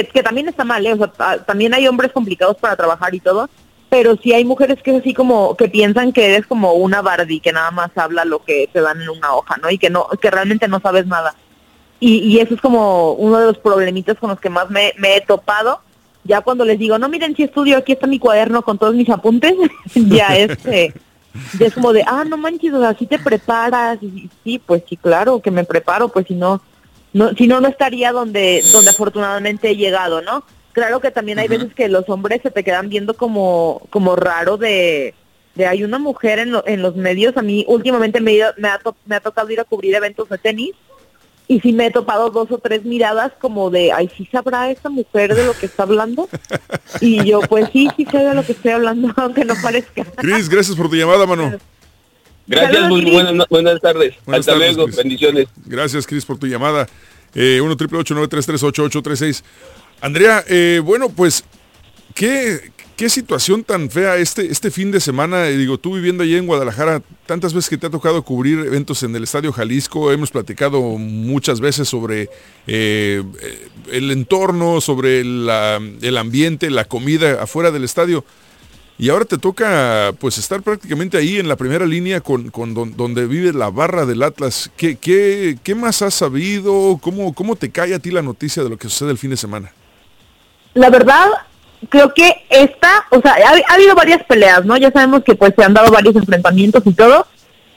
que, también está mal, ¿eh? o sea, también hay hombres complicados para trabajar y todo, pero sí hay mujeres que es así como que piensan que eres como una Barbie que nada más habla lo que te dan en una hoja, ¿no? Y que no que realmente no sabes nada. Y, y eso es como uno de los problemitas con los que más me, he topado. Ya cuando les digo, no, miren, si estudio, aquí está mi cuaderno con todos mis apuntes, ya es, eh, ya es como de, ah, no manches, o sea, si te preparas. Y, sí, pues sí, claro, que me preparo, pues si no, no, si no, no estaría donde, donde afortunadamente he llegado, ¿no? Claro que también hay veces que los hombres se te quedan viendo como, como raro de, de hay una mujer en, en los medios. A mí últimamente me, me, ha me ha tocado ir a cubrir eventos de tenis y sí me he topado dos o tres miradas como de, ay, ¿sí sabrá esa mujer de lo que está hablando? Y yo, pues sí, sí sé de lo que estoy hablando, aunque no parezca. Cris, gracias por tu llamada, mano. Gracias, muy buenas, buenas tardes. Hasta luego, bendiciones. Gracias, Cris, por tu llamada. Eh, 1 triple Andrea, eh, bueno, pues, ¿qué, qué situación tan fea este, este fin de semana. Eh, digo, tú viviendo allí en Guadalajara, tantas veces que te ha tocado cubrir eventos en el Estadio Jalisco, hemos platicado muchas veces sobre eh, el entorno, sobre el ambiente, la comida afuera del estadio. Y ahora te toca pues estar prácticamente ahí en la primera línea con, con donde vive la barra del Atlas. ¿Qué, qué, qué más has sabido? ¿Cómo, ¿Cómo te cae a ti la noticia de lo que sucede el fin de semana? La verdad, creo que esta, o sea, ha, habido varias peleas, ¿no? Ya sabemos que pues se han dado varios enfrentamientos y todo,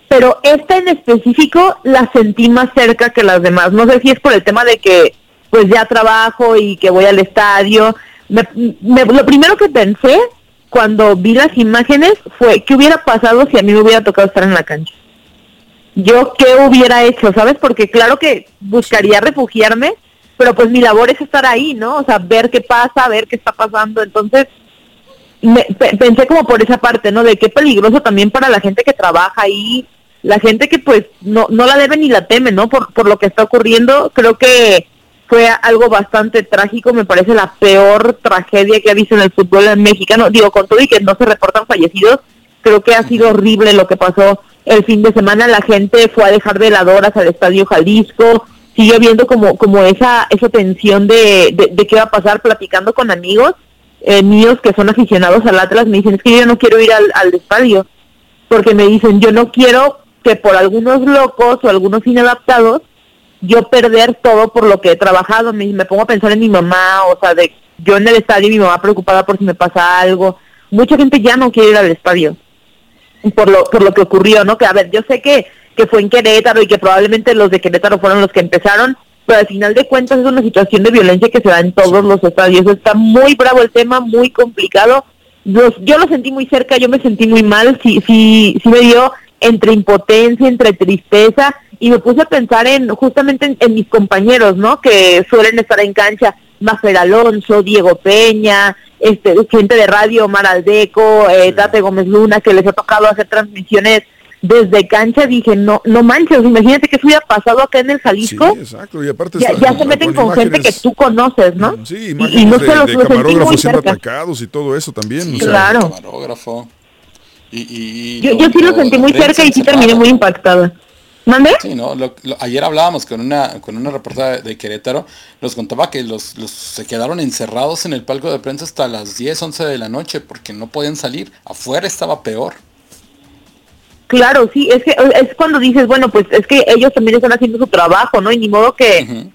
pero esta en específico la sentí más cerca que las demás. No sé si es por el tema de que pues ya trabajo y que voy al estadio. lo primero que pensé cuando vi las imágenes fue, ¿qué hubiera pasado si a mí me hubiera tocado estar en la cancha? Yo, ¿qué hubiera hecho? ¿Sabes? Porque claro que buscaría refugiarme, pero pues mi labor es estar ahí, ¿no? O sea, ver qué pasa, ver qué está pasando. Entonces, me, pensé como por esa parte, ¿no? De qué peligroso también para la gente que trabaja ahí, la gente que pues no, no la debe ni la teme, ¿no? Por, por lo que está ocurriendo. Creo que fue algo bastante trágico, me parece la peor tragedia que ha visto en el fútbol mexicano. Digo, con todo y que no se reportan fallecidos, creo que ha sido horrible lo que pasó el fin de semana. La gente fue a dejar veladoras al Estadio Jalisco, siguió viendo como, como esa, esa tensión de, de, qué va a pasar, platicando con amigos eh, míos que son aficionados al Atlas, me dicen, es que yo no quiero ir al, al estadio, porque me dicen, yo no quiero que por algunos locos o algunos inadaptados yo perder todo por lo que he trabajado. Me, me pongo a pensar en mi mamá, o sea, de yo en el estadio, mi mamá preocupada por si me pasa algo. Mucha gente ya no quiere ir al estadio por lo, por lo que ocurrió, ¿no? Que a ver, yo sé que, que fue en Querétaro y que probablemente los de Querétaro fueron los que empezaron, pero al final de cuentas es una situación de violencia que se da en todos los estadios. Está muy bravo el tema, muy complicado. yo lo sentí muy cerca, yo me sentí muy mal, sí, sí, sí me dio entre impotencia, entre tristeza, y me puse a pensar en justamente en, mis compañeros, ¿no? Que suelen estar en cancha, Mafer Alonso, Diego Peña, este, gente de radio, Mar Aldeco, eh, Tate Gómez Luna, que les ha tocado hacer transmisiones desde cancha dije, no no manches, imagínate que eso hubiera pasado acá en el Jalisco. Sí, exacto, y aparte ya, está- ya se meten con imágenes- gente que tú conoces, ¿no? Sí, y, imágenes y no de, se los, de camarógrafos siendo atacados y todo eso también. o sea, Claro. Camarógrafo. Y, Yo, yo sí lo sentí muy cerca y sí terminé muy impactada. ¿Mande? Sí, ¿no? Lo- lo- ayer hablábamos con una con una reportera de Querétaro, nos contaba que los, los se quedaron encerrados en el palco de prensa hasta las 10, 11 de la noche porque no podían salir. Afuera estaba peor. Claro, sí, es que es cuando dices, bueno, pues es que ellos también están haciendo su trabajo, ¿no? Y ni modo que,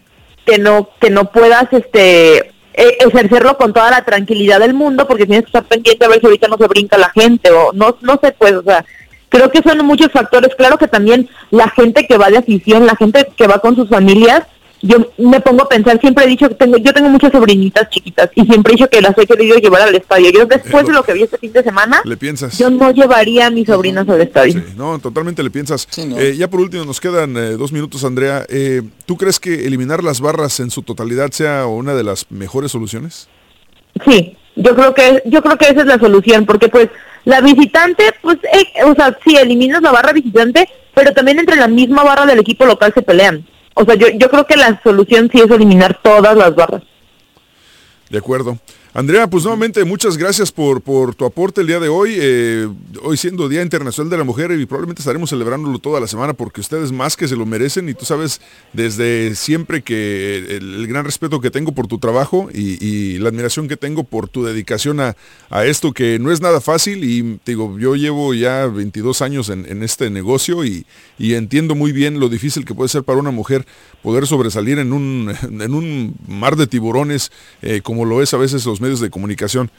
que no que no puedas este e- ejercerlo con toda la tranquilidad del mundo porque tienes que estar pendiente a ver si ahorita no se brinca la gente o no no sé pues, o sea, creo que son muchos factores, claro que también la gente que va de afición, la gente que va con sus familias, yo me pongo a pensar, siempre he dicho que tengo, yo tengo muchas sobrinitas chiquitas y siempre he dicho que las he querido llevar al estadio. Yo después de lo que vi este fin de semana, le piensas. yo no llevaría a mis sobrinas al estadio. No, totalmente le piensas. ¿no? Eh, ya por último, nos quedan eh, dos minutos, Andrea. Eh, ¿Tú crees que eliminar las barras en su totalidad sea una de las mejores soluciones? Sí, yo creo que yo creo que esa es la solución, porque pues la visitante, pues, eh, o sea, sí eliminas la barra visitante, pero también entre la misma barra del equipo local se pelean. O sea, yo yo creo que la solución sí es eliminar todas las barras. De acuerdo. Andrea, pues nuevamente muchas gracias por, por tu aporte el día de hoy. eh, hoy siendo Día Internacional de la Mujer y probablemente estaremos celebrándolo toda la semana porque ustedes más que se lo merecen y tú sabes desde siempre que el, gran respeto que tengo por tu trabajo y, la admiración que tengo por tu dedicación a, a esto que no es nada fácil y digo, yo llevo ya 22 años en, en este negocio y, y entiendo muy bien lo difícil que puede ser para una mujer poder sobresalir en un, en un mar de tiburones eh, como lo es a veces los medios de comunicación.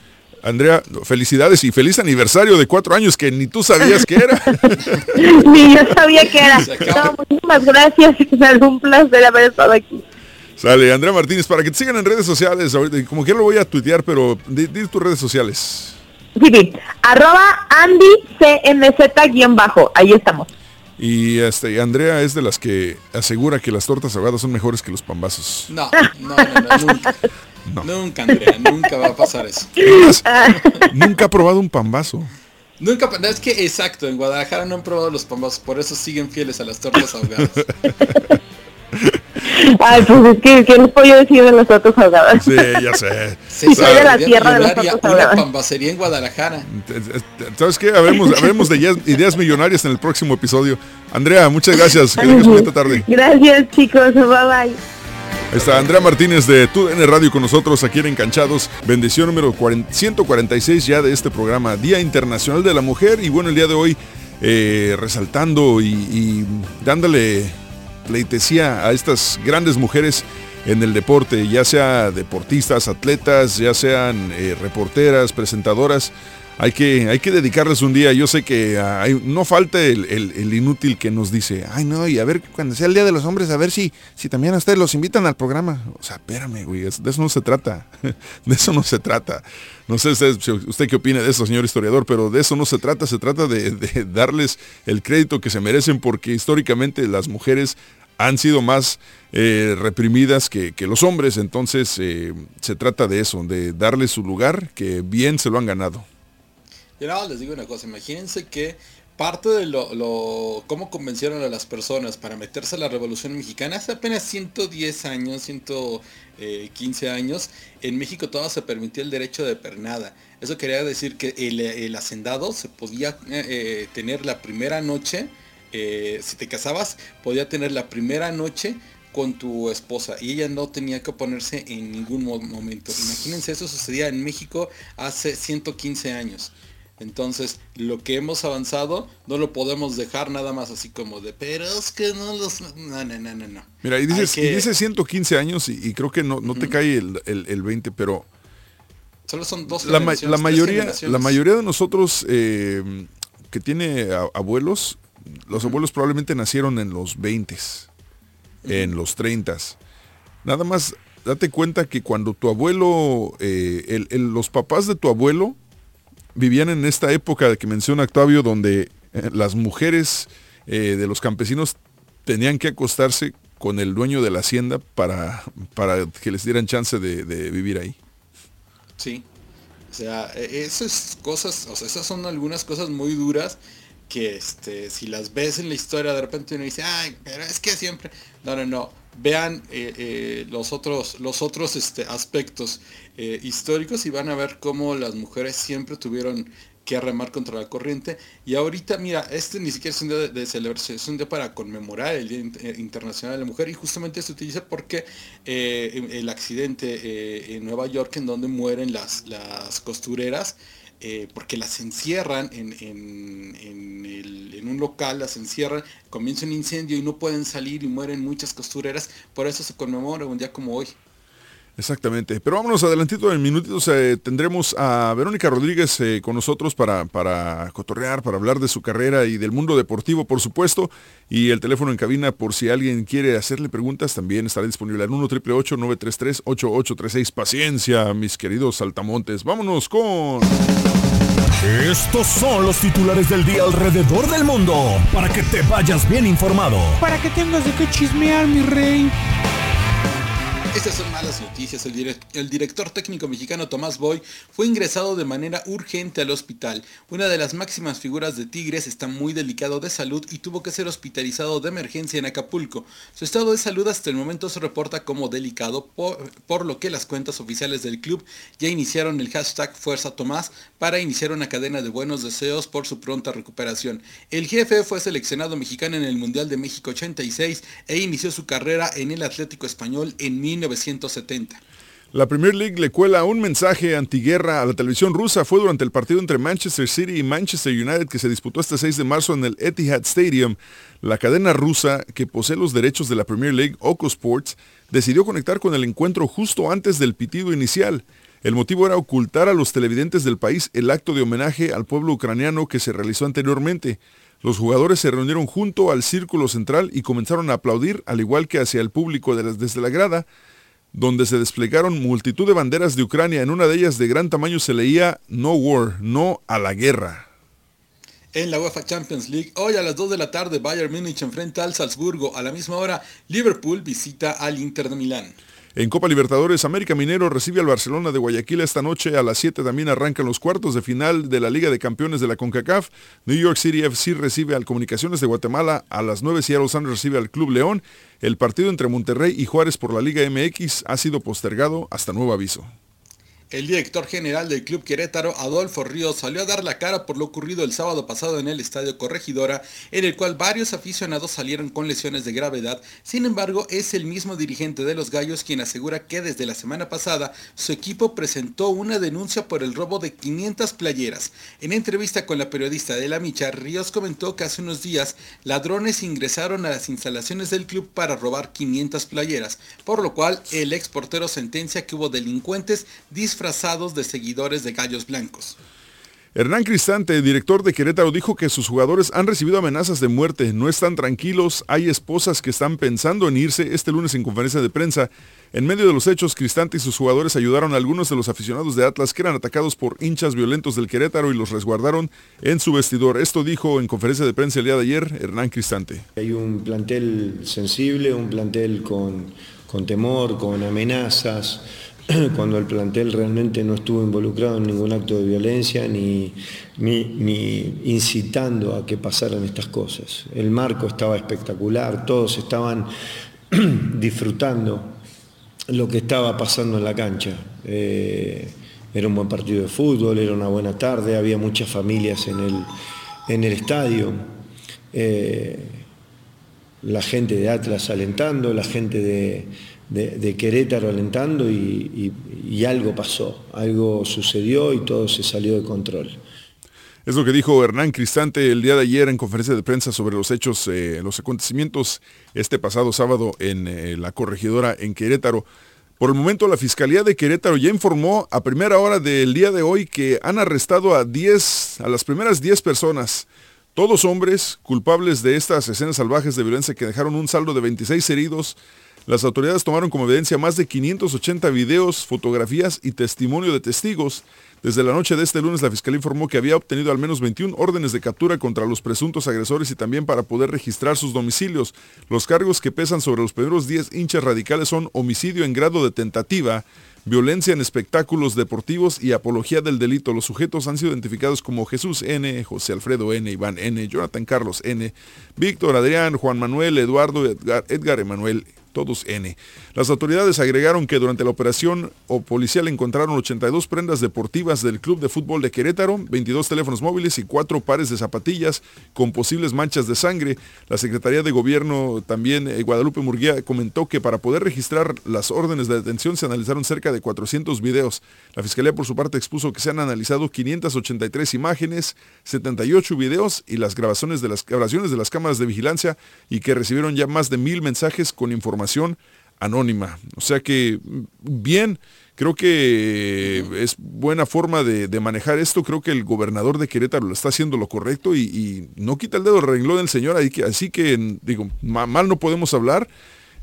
Andrea, felicidades y feliz aniversario de cuatro años que ni tú sabías que era. Ni yo sabía que era. No, muchísimas gracias, es un placer haber estado aquí. Sale, Andrea Martínez, para que te sigan en redes sociales, ahorita, como quiera lo voy a tuitear, pero di, di tus redes sociales. Sí, sí. Arroba Andy CMZ-bajo. Ahí estamos. Y este, Andrea es de las que asegura que las tortas ahogadas son mejores que los pambazos. No, no, no, no, nunca. Nunca, Andrea, nunca va a pasar eso. Nunca ha probado un pambazo. Nunca, no, es que exacto, en Guadalajara no han probado los pambazos, por eso siguen fieles a las tortas ahogadas. Ay, pues es que, ¿qué les puedo yo decir de las tortas ahogadas? Sí, ya sé. Sí, soy de la tierra de las tortas Una ahogadas. pambacería en Guadalajara. ¿Sabes qué? Hablemos, hablemos de ideas, ideas millonarias en el próximo episodio. Andrea, muchas gracias. Que tengas bonita tarde. Gracias, chicos. Bye bye. Está Andrea Martínez de TUDN Radio con nosotros aquí en Encanchados. Bendición número 40 146 ya de este programa, Día Internacional de la Mujer. Y bueno, el día de hoy eh, resaltando y, y dándole pleitesía a estas grandes mujeres en el deporte, ya sea deportistas, atletas, ya sean eh, reporteras, presentadoras. Hay que, hay que dedicarles un día. Yo sé que ah, no falta el, inútil que nos dice, ay no, y a ver cuando sea el Día de los Hombres, a ver si, si también a ustedes los invitan al programa. O sea, espérame, güey, de eso no se trata. De eso no se trata. No sé usted, usted qué opina de eso, señor historiador, pero de eso no se trata. Se trata de, darles el crédito que se merecen porque históricamente las mujeres han sido más eh, reprimidas que, los hombres. Entonces eh, se trata de eso, de darles su lugar que bien se lo han ganado. Más les digo una cosa, imagínense que parte de lo, cómo convencieron a las personas para meterse a la Revolución Mexicana hace apenas 110 años, 115 años, en México todo se permitió el derecho de pernada. Eso quería decir que el, el hacendado se podía eh, eh, tener la primera noche, eh, si te casabas, podía tener la primera noche con tu esposa y ella no tenía que oponerse en ningún mo- momento. Imagínense, eso sucedía en México hace 115 años. Entonces, lo que hemos avanzado no lo podemos dejar nada más así como de, pero es que no los... No, no, no, no, no. Mira, y dices, que- y dices 115 años y, y creo que no, no te cae el, el- el 20, pero Solo son dos la, ma- la mayoría, la mayoría de nosotros eh, que tiene a- abuelos, los abuelos probablemente nacieron en los 20, en los 30. Nada más date cuenta que cuando tu abuelo, eh, el- los papás de tu abuelo vivían en esta época que menciona Octavio, donde eh, las mujeres eh, de los campesinos tenían que acostarse con el dueño de la hacienda para, para que les dieran chance de, de vivir ahí. Sí. O sea, e, esas cosas, o sea, esas son algunas cosas muy duras que este, si las ves en la historia de repente uno dice, ay, pero es que siempre. No, no, no. Vean eh, eh, los otros, los otros este, aspectos eh, históricos y van a ver cómo las mujeres siempre tuvieron que remar contra la corriente. Y ahorita, mira, este ni siquiera es un día de, celebración, es un día para conmemorar el Día Internacional de la Mujer y justamente se utiliza porque el accidente en Nueva York en donde mueren las, las costureras, porque las encierran en, en, un local, las encierran, comienza un incendio y no pueden salir y mueren muchas costureras, por eso se conmemora un día como hoy. Exactamente. Pero vámonos adelantito en minutitos. Eh, tendremos a Verónica Rodríguez eh, con nosotros para, para cotorrear, para hablar de su carrera y del mundo deportivo, por supuesto. Y el teléfono en cabina, por si alguien quiere hacerle preguntas, también estará disponible en 1 933 8836 Paciencia, mis queridos saltamontes. Vámonos con... Estos son los titulares del día alrededor del mundo, para que te vayas bien informado. Para que tengas de qué chismear, mi rey. Estas son malas noticias. El, director técnico mexicano Tomás Boy fue ingresado de manera urgente al hospital. Una de las máximas figuras de Tigres está muy delicado de salud y tuvo que ser hospitalizado de emergencia en Acapulco. Su estado de salud hasta el momento se reporta como delicado, por, lo que las cuentas oficiales del club ya iniciaron el hashtag Fuerza Tomás para iniciar una cadena de buenos deseos por su pronta recuperación. El jefe fue seleccionado mexicano en el Mundial de México 86 e inició su carrera en el Atlético Español en 1970. La Premier League le cuela un mensaje antiguerra a la televisión rusa. Fue durante el partido entre Manchester City y Manchester United que se disputó este 6 de marzo en el Etihad Stadium. La cadena rusa que posee los derechos de la Premier League, Oko Sports, decidió conectar con el encuentro justo antes del pitido inicial. El motivo era ocultar a los televidentes del país el acto de homenaje al pueblo ucraniano que se realizó anteriormente. Los jugadores se reunieron junto al círculo central y comenzaron a aplaudir, al igual que hacia el público desde la grada, donde se desplegaron multitud de banderas de Ucrania. En una de ellas de gran tamaño se leía No War, no a la guerra. En la UEFA Champions League, hoy a las 2 de la tarde Bayern Múnich enfrenta al Salzburgo. A la misma hora, Liverpool visita al Inter de Milán. En Copa Libertadores, América Minero recibe al Barcelona de Guayaquil esta noche. A las 7 también arrancan los cuartos de final de la Liga de Campeones de la CONCACAF. New York City FC recibe al Comunicaciones de Guatemala. A las 9 Seattle Sanders recibe al Club León. El partido entre Monterrey y Juárez por la Liga MX ha sido postergado hasta nuevo aviso. El director general del Club Querétaro, Adolfo Ríos, salió a dar la cara por lo ocurrido el sábado pasado en el Estadio Corregidora, en el cual varios aficionados salieron con lesiones de gravedad. Sin embargo, es el mismo dirigente de los Gallos quien asegura que desde la semana pasada su equipo presentó una denuncia por el robo de 500 playeras. En entrevista con la periodista de La Micha, Ríos comentó que hace unos días ladrones ingresaron a las instalaciones del club para robar 500 playeras, por lo cual el ex portero sentencia que hubo delincuentes disfrazados disfrazados de seguidores de Gallos Blancos. Hernán Cristante, director de Querétaro, dijo que sus jugadores han recibido amenazas de muerte, no están tranquilos, hay esposas que están pensando en irse este lunes en conferencia de prensa. En medio de los hechos, Cristante y sus jugadores ayudaron a algunos de los aficionados de Atlas que eran atacados por hinchas violentos del Querétaro y los resguardaron en su vestidor. Esto dijo en conferencia de prensa el día de ayer Hernán Cristante. Hay un plantel sensible, un plantel con, con temor, con amenazas cuando el plantel realmente no estuvo involucrado en ningún acto de violencia ni, ni, incitando a que pasaran estas cosas. El marco estaba espectacular, todos estaban disfrutando lo que estaba pasando en la cancha. Eh, era un buen partido de fútbol, era una buena tarde, había muchas familias en el, en el estadio. Eh, la gente de Atlas alentando, la gente de, de, Querétaro alentando y, algo pasó, algo sucedió y todo se salió de control. Es lo que dijo Hernán Cristante el día de ayer en conferencia de prensa sobre los hechos, eh, los acontecimientos este pasado sábado en eh, la corregidora en Querétaro. Por el momento la Fiscalía de Querétaro ya informó a primera hora del día de hoy que han arrestado a 10, a las primeras 10 personas, todos hombres culpables de estas escenas salvajes de violencia que dejaron un saldo de 26 heridos, las autoridades tomaron como evidencia más de 580 videos, fotografías y testimonio de testigos Desde la noche de este lunes, la Fiscalía informó que había obtenido al menos 21 órdenes de captura contra los presuntos agresores y también para poder registrar sus domicilios. Los cargos que pesan sobre los primeros 10 hinchas radicales son homicidio en grado de tentativa, violencia en espectáculos deportivos y apología del delito. Los sujetos han sido identificados como Jesús N., José Alfredo N., Iván N., Jonathan Carlos N., Víctor Adrián, Juan Manuel, Eduardo, Edgar, Edgar Emanuel todos N. Las autoridades agregaron que durante la operación o policial encontraron 82 prendas deportivas del Club de Fútbol de Querétaro, 22 teléfonos móviles y cuatro pares de zapatillas con posibles manchas de sangre. La Secretaría de Gobierno también, eh, Guadalupe Murguía, comentó que para poder registrar las órdenes de detención se analizaron cerca de 400 videos. La Fiscalía por su parte expuso que se han analizado 583 imágenes, 78 videos y las grabaciones de las, grabaciones de las cámaras de vigilancia y que recibieron ya más de mil mensajes con información anónima. O sea que, bien, creo que es buena forma de, manejar esto. Creo que el gobernador de Querétaro lo está haciendo lo correcto y, no quita el dedo renglón del señor. Así que, digo, mal no podemos hablar.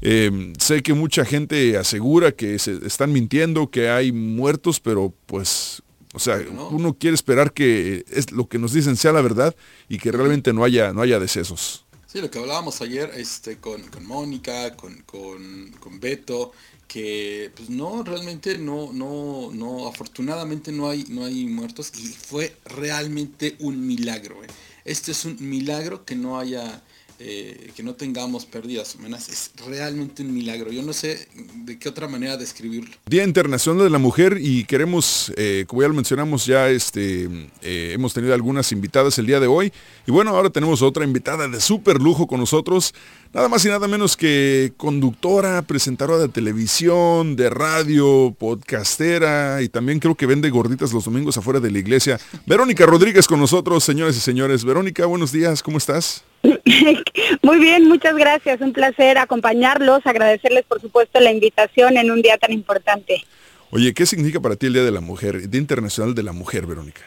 Eh, sé que mucha gente asegura que se están mintiendo, que hay muertos, pero pues, o sea, uno quiere esperar que es lo que nos dicen sea la verdad y que realmente no haya, no haya decesos. Sí, lo que hablábamos ayer este, con, Mónica, con, con, Beto, que pues no, realmente no, no, no, afortunadamente no hay, no hay muertos y fue realmente un milagro. Eh. Este es un milagro que no haya eh, que no tengamos pérdidas humanas es realmente un milagro. Yo no sé de qué otra manera describirlo. Día Internacional de la Mujer y queremos, eh, como ya lo mencionamos, ya este, eh, hemos tenido algunas invitadas el día de hoy. Y bueno, ahora tenemos otra invitada de súper lujo con nosotros. Nada más y nada menos que conductora, presentadora de televisión, de radio, podcastera y también creo que vende gorditas los domingos afuera de la iglesia. Verónica Rodríguez con nosotros, señores y señores. Verónica, buenos días, ¿cómo estás? Muy bien, muchas gracias. Un placer acompañarlos, agradecerles por supuesto la invitación en un día tan importante. Oye, ¿qué significa para ti el Día de la Mujer, Día Internacional de la Mujer, Verónica?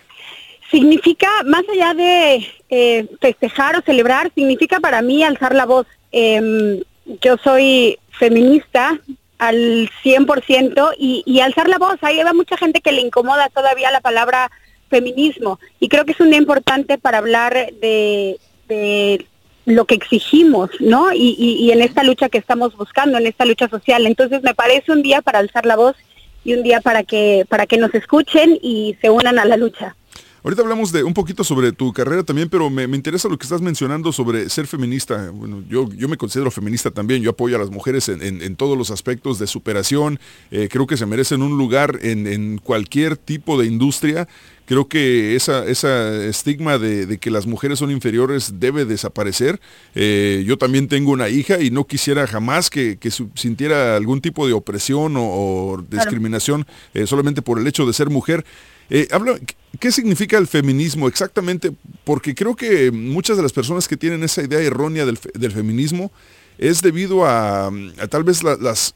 Significa, más allá de eh, festejar o celebrar, significa para mí alzar la voz. Em, yo soy feminista al 100% y, y alzar la voz. Ahí va mucha gente que le incomoda todavía la palabra feminismo y creo que es un día importante para hablar de, de lo que exigimos, ¿no? Y, en esta lucha que estamos buscando, en esta lucha social. Entonces me parece un día para alzar la voz y un día para que, para que nos escuchen y se unan a la lucha. Ahorita hablamos de un poquito sobre tu carrera también, pero me, interesa lo que estás mencionando sobre ser feminista. Bueno, yo, yo me considero feminista también, yo apoyo a las mujeres en, todos los aspectos de superación, eh, creo que se merecen un lugar en, cualquier tipo de industria. Creo que esa, esa estigma de, que las mujeres son inferiores debe desaparecer. Eh, yo también tengo una hija y no quisiera jamás que, sintiera algún tipo de opresión o, discriminación eh, solamente por el hecho de ser mujer. Eh, ¿Qué significa el feminismo exactamente? Porque creo que muchas de las personas que tienen esa idea errónea del, feminismo es debido a, tal vez las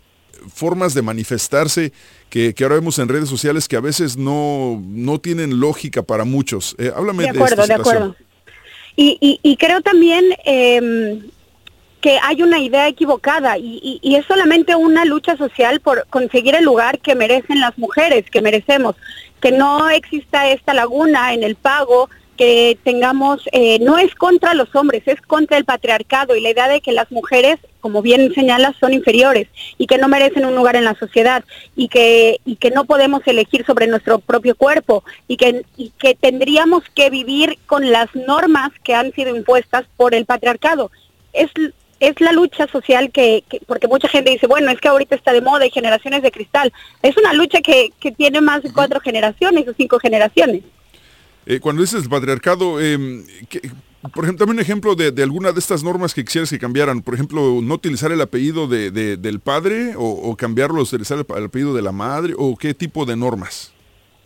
formas de manifestarse que, ahora vemos en redes sociales que a veces no, no tienen lógica para muchos. Eh, háblame de, acuerdo, de acuerdo. Y, creo también em, que hay una idea equivocada y, es solamente una lucha social por conseguir el lugar que merecen las mujeres, que merecemos, que no exista esta laguna en el pago, que tengamos, eh, no es contra los hombres, es contra el patriarcado y la idea de que las mujeres, como bien señalas, son inferiores y que no merecen un lugar en la sociedad y que, y que no podemos elegir sobre nuestro propio cuerpo y que, y que tendríamos que vivir con las normas que han sido impuestas por el patriarcado. Es es la lucha social que, porque mucha gente dice, bueno, es que ahorita está de moda y generaciones de cristal. Es una lucha que, tiene más de cuatro generaciones o cinco generaciones. Eh, cuando dices patriarcado, em, por ejemplo, dame un ejemplo de, alguna de estas normas que quisieras que cambiaran. Por ejemplo, no utilizar el apellido de, del padre o, o cambiarlo, utilizar el, apellido de la madre o qué tipo de normas.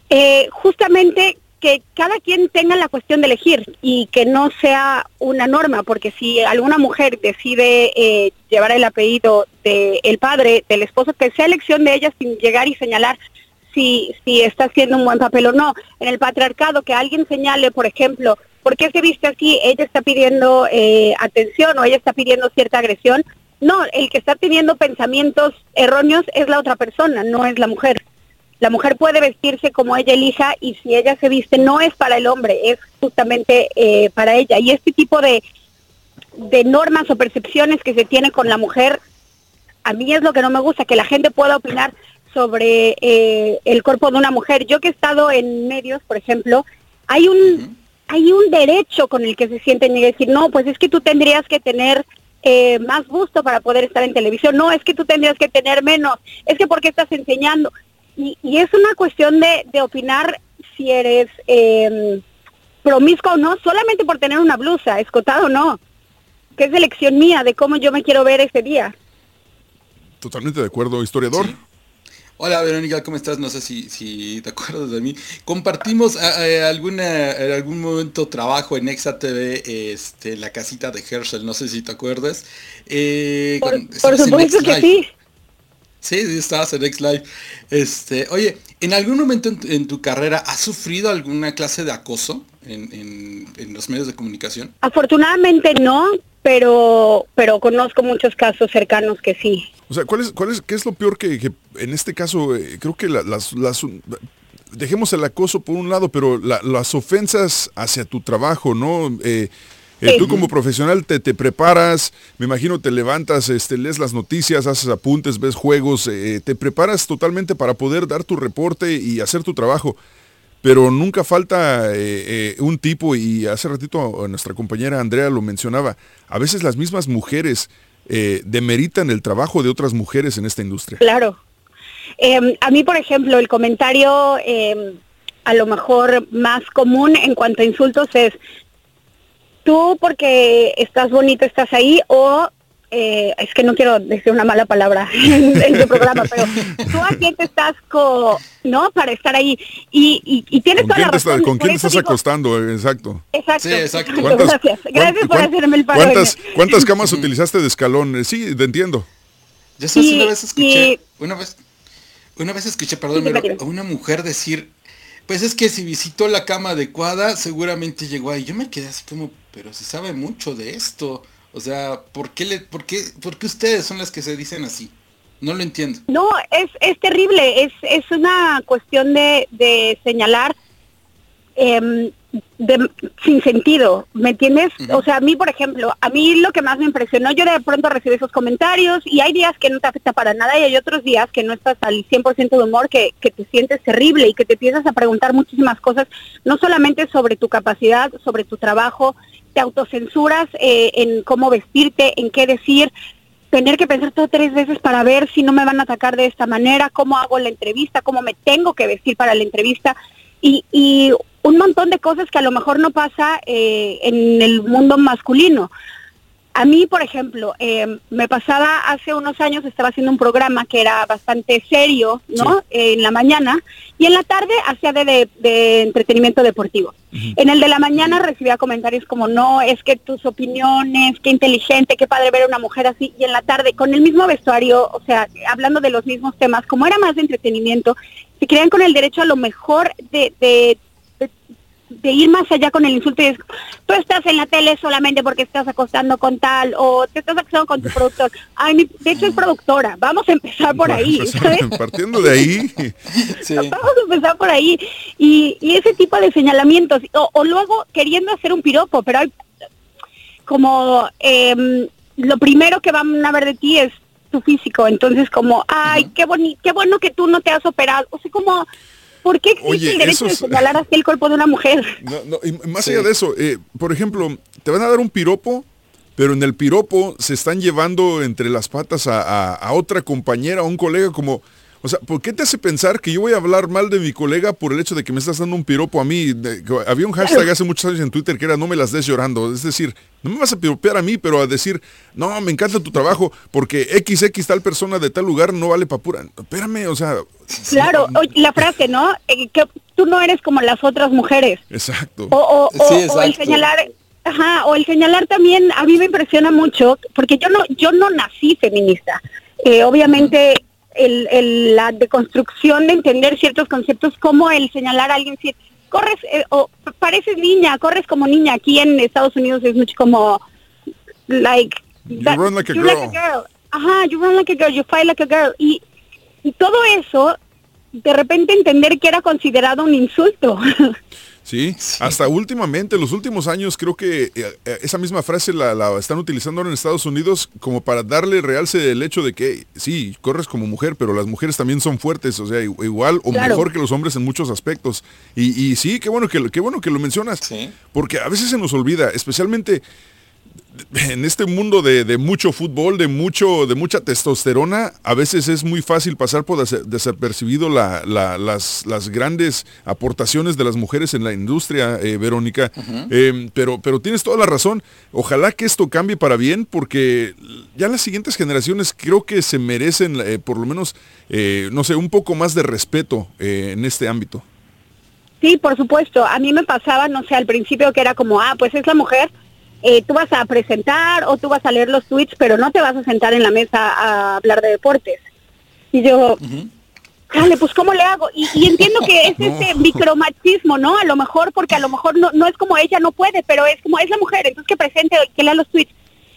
Eh, justamente que cada quien tenga la cuestión de elegir y que no sea una norma, porque si alguna mujer decide eh, llevar el apellido del padre, del esposo, que sea elección de ella sin llegar y señalar si, si está haciendo un buen papel o no. En el patriarcado, que alguien señale, por ejemplo, ¿por qué se viste así? Ella está pidiendo eh, atención o ella está pidiendo cierta agresión. No, el que está teniendo pensamientos erróneos es la otra persona, no es la mujer. La mujer puede vestirse como ella elija y si ella se viste no es para el hombre, es justamente eh, para ella. Y este tipo de, de normas o percepciones que se tiene con la mujer, a mí es lo que no me gusta, que la gente pueda opinar sobre eh, el cuerpo de una mujer. Yo que he estado en medios, por ejemplo, hay un, hay un derecho con el que se sienten y decir, no, pues es que tú tendrías que tener eh, más gusto para poder estar en televisión, no, es que tú tendrías que tener menos, es que porque estás enseñando. Y, y es una cuestión de, de opinar si eres eh, promiscuo o no, solamente por tener una blusa, escotado o no, que es elección mía de cómo yo me quiero ver ese día. Totalmente de acuerdo, historiador. Sí. Hola Verónica, ¿cómo estás? No sé si, si te acuerdas de mí. Compartimos a, a alguna, en algún momento trabajo en Exa TV, este, la casita de Herschel, no sé si te acuerdas. Eh, Por, con- supuesto que sí. Sí, sí, estabas en X Live. Este, oye, ¿en algún momento en, tu- en tu carrera has sufrido alguna clase de acoso en, en- en los medios de comunicación? Afortunadamente no, pero, pero conozco muchos casos cercanos que sí. O sea, ¿cuál es, cuál es, ¿qué es lo peor que, que en este caso, eh, creo que la- las, las- dejemos el acoso por un lado, pero la- las ofensas hacia tu trabajo, ¿no? Eh, eh, Sí. Tú como profesional te, te preparas, me imagino te levantas, este, lees las noticias, haces apuntes, ves juegos, te preparas totalmente para poder dar tu reporte y hacer tu trabajo. Pero nunca falta eh, eh, un tipo, y hace ratito nuestra compañera Andrea lo mencionaba, a veces las mismas mujeres eh, demeritan el trabajo de otras mujeres en esta industria. Claro. Eh, a mí, por ejemplo, el comentario eh, a lo mejor más común en cuanto a insultos es, tú porque estás bonito estás ahí o... eh, es que no quiero decir una mala palabra en, en tu programa, pero tú a quién te estás co, ¿no? Para estar ahí. Y, y, y tienes ¿Con toda la está- con quién estás digo- acostando? Exacto. Exacto. Sí, exacto. ¿Cuántas, Gracias. Gracias por hacerme el paro. ¿cuántas, cuántas camas utilizaste de escalón? Eh, Sí, te entiendo. Yo sabes, Y- una vez escuché, y- una vez, una vez escuché, perdón, pero a una mujer decir, pues es que si visitó la cama adecuada, seguramente llegó ahí. Yo me quedé así como, pero se sabe mucho de esto. O sea, ¿por qué, le, por qué, por qué ustedes son las que se dicen así? No lo entiendo. No, es, es terrible, es, es una cuestión de, de señalar em, de- sin sentido, ¿me entiendes? O sea, a mí, por ejemplo, a mí lo que más me impresionó, yo de pronto recibí esos comentarios y hay días que no te afecta para nada y hay otros días que no estás al 100% de humor, que, que te sientes terrible y que te empiezas a preguntar muchísimas cosas, no solamente sobre tu capacidad, sobre tu trabajo, autocensuras eh, en cómo vestirte, en qué decir, tener que pensar todo tres veces para ver si no me van a atacar de esta manera, cómo hago la entrevista, cómo me tengo que vestir para la entrevista y, y un montón de cosas que a lo mejor no pasa eh, en el mundo masculino. A mí, por ejemplo, eh, me pasaba hace unos años, estaba haciendo un programa que era bastante serio, ¿no? Eh, en la mañana, y en la tarde hacía de, de- de entretenimiento deportivo. En el de la mañana recibía comentarios como, no, es que tus opiniones, qué inteligente, qué padre ver a una mujer así, y en la tarde, con el mismo vestuario, o sea, hablando de los mismos temas, como era más de entretenimiento, se creían con el derecho a lo mejor de, de, de- ir más allá con el insulto y es, tú estás en la tele solamente porque estás acostando con tal o te estás acostando con tu productor. Ay, mi- de hecho es productora, vamos a empezar por ahí, ¿sabes? Partiendo de ahí, Sí. Vamos a empezar por ahí. Y, y ese tipo de señalamientos. O, o luego queriendo hacer un piropo, pero hay como em, lo primero que van a ver de ti es tu físico. Entonces como, ay, qué, boni qué bueno que tú no te has operado. O sea, como, ¿por qué existe Oye, el derecho de señalar así el cuerpo de una mujer? No, no, y más Sí. allá de eso, eh, por ejemplo, te van a dar un piropo, pero en el piropo se están llevando entre las patas a, a- a otra compañera, a un colega como... O sea, ¿por qué te hace pensar que yo voy a hablar mal de mi colega por el hecho de que me estás dando un piropo a mí? De- había un hashtag hace muchos años en Twitter que era no me las des llorando. Es decir, no me vas a piropear a mí, pero a decir, no, me encanta tu trabajo porque XX tal persona de tal lugar no vale pa' pura. Espérame, o sea... Claro, oye, la frase, ¿no? Eh, que tú no eres como las otras mujeres. Exacto. O, o- o- Sí, o el señalar, ajá, o el señalar también a mí me impresiona mucho, porque yo no, yo no nací feminista. Eh, obviamente el, el- la deconstrucción de entender ciertos conceptos, como el señalar a alguien, si corres eh, o pareces niña, corres como niña. Aquí en Estados Unidos es mucho como, like, You that- run like a girl. Ajá, you run like a girl, you fight like a girl. Y, y todo eso de repente entender que era considerado un insulto. Sí, hasta últimamente, los últimos años, creo que eh, eh, esa misma frase la, la, están utilizando ahora en Estados Unidos como para darle realce el hecho de que sí, corres como mujer, pero las mujeres también son fuertes, o sea, igual o Claro. mejor que los hombres en muchos aspectos. Y, y sí, qué bueno que, qué bueno que lo mencionas, porque a veces se nos olvida, especialmente en este mundo de, de mucho fútbol, de mucho, de mucha testosterona, a veces es muy fácil pasar por desa- desapercibido la- la- las, las grandes aportaciones de las mujeres en la industria, eh, Verónica. Eh, pero, pero tienes toda la razón. Ojalá que esto cambie para bien, porque ya las siguientes generaciones creo que se merecen, eh, por lo menos, eh, no sé, un poco más de respeto eh, en este ámbito. Sí, por supuesto. A mí me pasaba, no sé, al principio que era como, ah, pues es la mujer, eh, tú vas a presentar o tú vas a leer los tweets, pero no te vas a sentar en la mesa a hablar de deportes. Y yo, dale, pues ¿cómo le hago? Y, y entiendo que es ese micromachismo, ¿no? A lo mejor, porque a lo mejor no, no es como ella no puede, pero es como es la mujer, entonces que presente, que lea los tweets.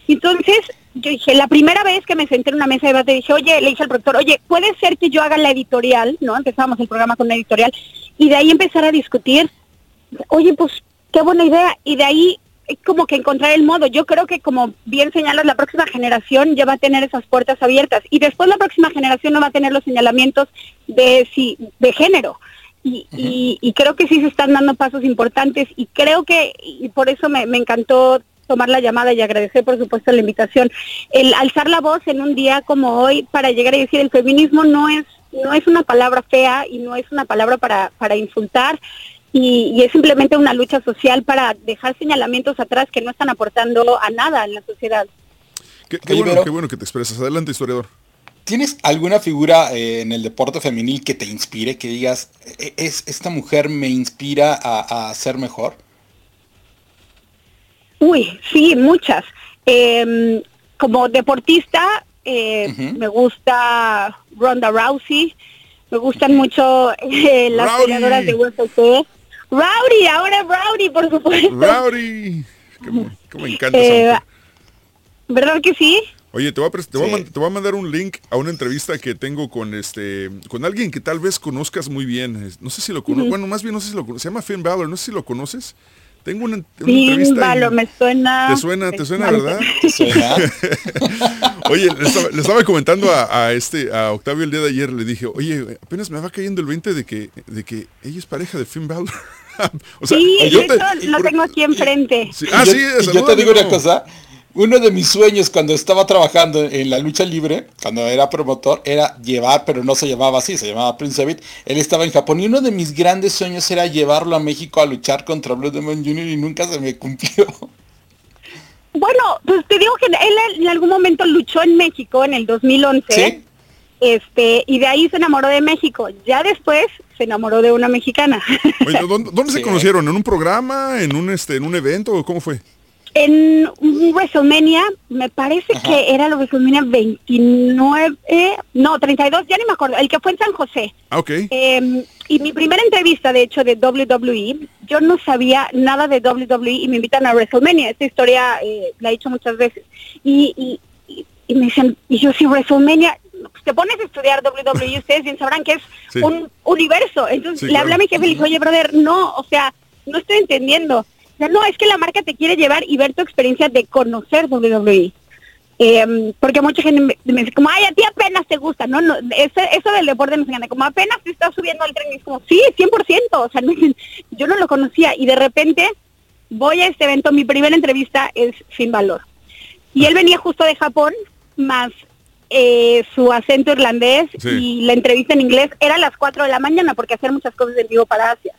Entonces, yo dije, la primera vez que me senté en una mesa de debate, dije, oye, le dije al productor, oye, ¿puede ser que yo haga la editorial? ¿No? Empezamos el programa con una editorial. Y de ahí empezar a discutir, oye, pues, qué buena idea. Y de ahí como que encontrar el modo. Yo creo que como bien señalas, la próxima generación ya va a tener esas puertas abiertas. Y después la próxima generación no va a tener los señalamientos de, si, de género. Y, y, y creo que sí se están dando pasos importantes y creo que, y por eso me, me encantó tomar la llamada y agradecer por supuesto la invitación, el alzar la voz en un día como hoy para llegar y decir el feminismo no es no es una palabra fea y no es una palabra para, para insultar y, y es simplemente una lucha social para dejar señalamientos atrás que no están aportando a nada en la sociedad. Qué, bueno, qué bueno que te expresas. Adelante, historiador. ¿Tienes alguna figura eh, en el deporte femenil que te inspire, que digas, "E- es, esta mujer me inspira a, a ser mejor? Uy, sí, muchas. Em, como deportista, eh, me gusta Ronda Rousey, me gustan mucho eh, las peleadoras de UFC. Rowdy, ahora Rowdy, por supuesto. Rowdy. Cómo, cómo me encanta Eh, esa mujer. ¿Verdad que sí? Oye, te voy, a, pres- te, voy a man- te voy a mandar un link a una entrevista que tengo con este con alguien que tal vez conozcas muy bien. Es- No sé si lo conozco. Ujú. Bueno, más bien no sé si lo conoces. Se llama Finn Balor. No sé si lo conoces. Tengo una, una Sí, entrevista. me suena. ¿Te suena, te suena, verdad? Oye, le estaba, le estaba comentando a, a este a Octavio el día de ayer, le dije, oye, apenas me va cayendo el 20 de que, de que ella es pareja de Finn Balor. o sea, sí, yo te- lo tengo aquí enfrente. Ah, Y yo- sí, y yo te digo una cosa. Uno de mis sueños cuando estaba trabajando en la lucha libre, cuando era promotor, era llevar, pero no se llamaba así, se llamaba Prince David. Él estaba en Japón y uno de mis grandes sueños era llevarlo a México a luchar contra Blue Demon Jr. y nunca se me cumplió. Bueno, pues te digo que él en algún momento luchó en México en el 2011. ¿Sí? Este, y de ahí se enamoró de México. Ya después se enamoró de una mexicana. Oye, ¿dónde, dónde se conocieron? ¿En un programa? ¿En un este, en un evento? ¿o ¿Cómo fue? en un WrestleMania, me parece que era el WrestleMania 29, no, 32, ya ni me acuerdo, el que fue en San José. Ah, ok. Eh, y mi primera entrevista, de hecho, de WWE, yo no sabía nada de WWE y me invitan a WrestleMania. Esta historia eh, la he dicho muchas veces. Y, y, y- y me dicen, y yo sí, WrestleMania, pues te pones a estudiar WWE y ustedes bien sabrán que es Sí. un universo. Entonces Sí, le claro. hablé a mi jefe y le dije, oye, brother, no, o sea, no estoy entendiendo. O sea, no, es que la marca te quiere llevar y ver tu experiencia de conocer WWE. Eh, porque mucha gente me, me dice como, ay, a ti apenas te gusta, ¿no? no ese- eso del deporte nos encanta, como apenas te estás subiendo al tren y es como, sí, 100%, o sea, no- yo no lo conocía y de repente voy a este evento, mi primera entrevista es Sin Valor. Y él venía justo de Japón, más eh, su acento irlandés Sí. y la entrevista en inglés era a las 4 de la mañana porque hacer muchas cosas en vivo para Asia.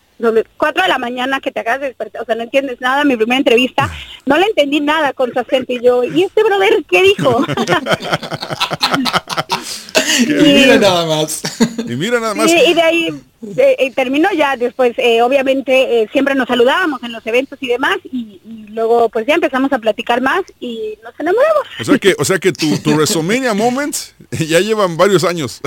4 de la mañana que te de despertar, o sea, no entiendes nada, mi primera entrevista, no le entendí nada con su acento y yo, ¿y este brother qué dijo? Y mira nada más. Y mira nada más. Y de ahí eh, eh, terminó ya después, eh, obviamente eh, siempre nos saludábamos en los eventos y demás, y, y luego pues ya empezamos a platicar más y nos enamoramos. O sea que, o sea que tu, tu WrestleMania Moments ya llevan varios años.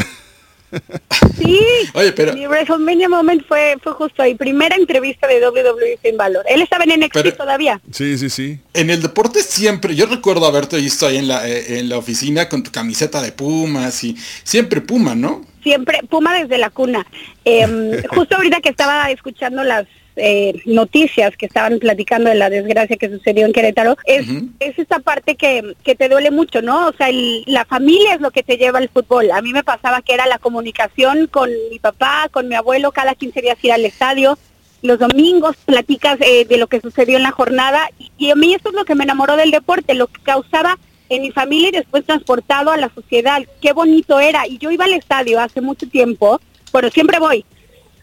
Sí, Oye, pero- mi WrestleMania Moment fue, fue justo ahí, primera entrevista de WWE sin valor. Él estaba en NXT Pero- todavía. Sí, sí, sí. En el deporte siempre, yo recuerdo haberte visto ahí en la, eh, en la oficina con tu camiseta de Pumas y siempre Puma, ¿no? siempre, Puma desde la cuna. Em, justo ahorita que estaba escuchando las eh, noticias que estaban platicando de la desgracia que sucedió en Querétaro, es, es esta parte que, que te duele mucho, ¿no? O sea, el- la familia es lo que te lleva al fútbol. A mí me pasaba que era la comunicación con mi papá, con mi abuelo, cada 15 días ir al estadio. Los domingos platicas eh, de lo que sucedió en la jornada y, y a mí eso es lo que me enamoró del deporte, lo que causaba en mi familia y después transportado a la sociedad. Qué bonito era. Y yo iba al estadio hace mucho tiempo, pero siempre voy.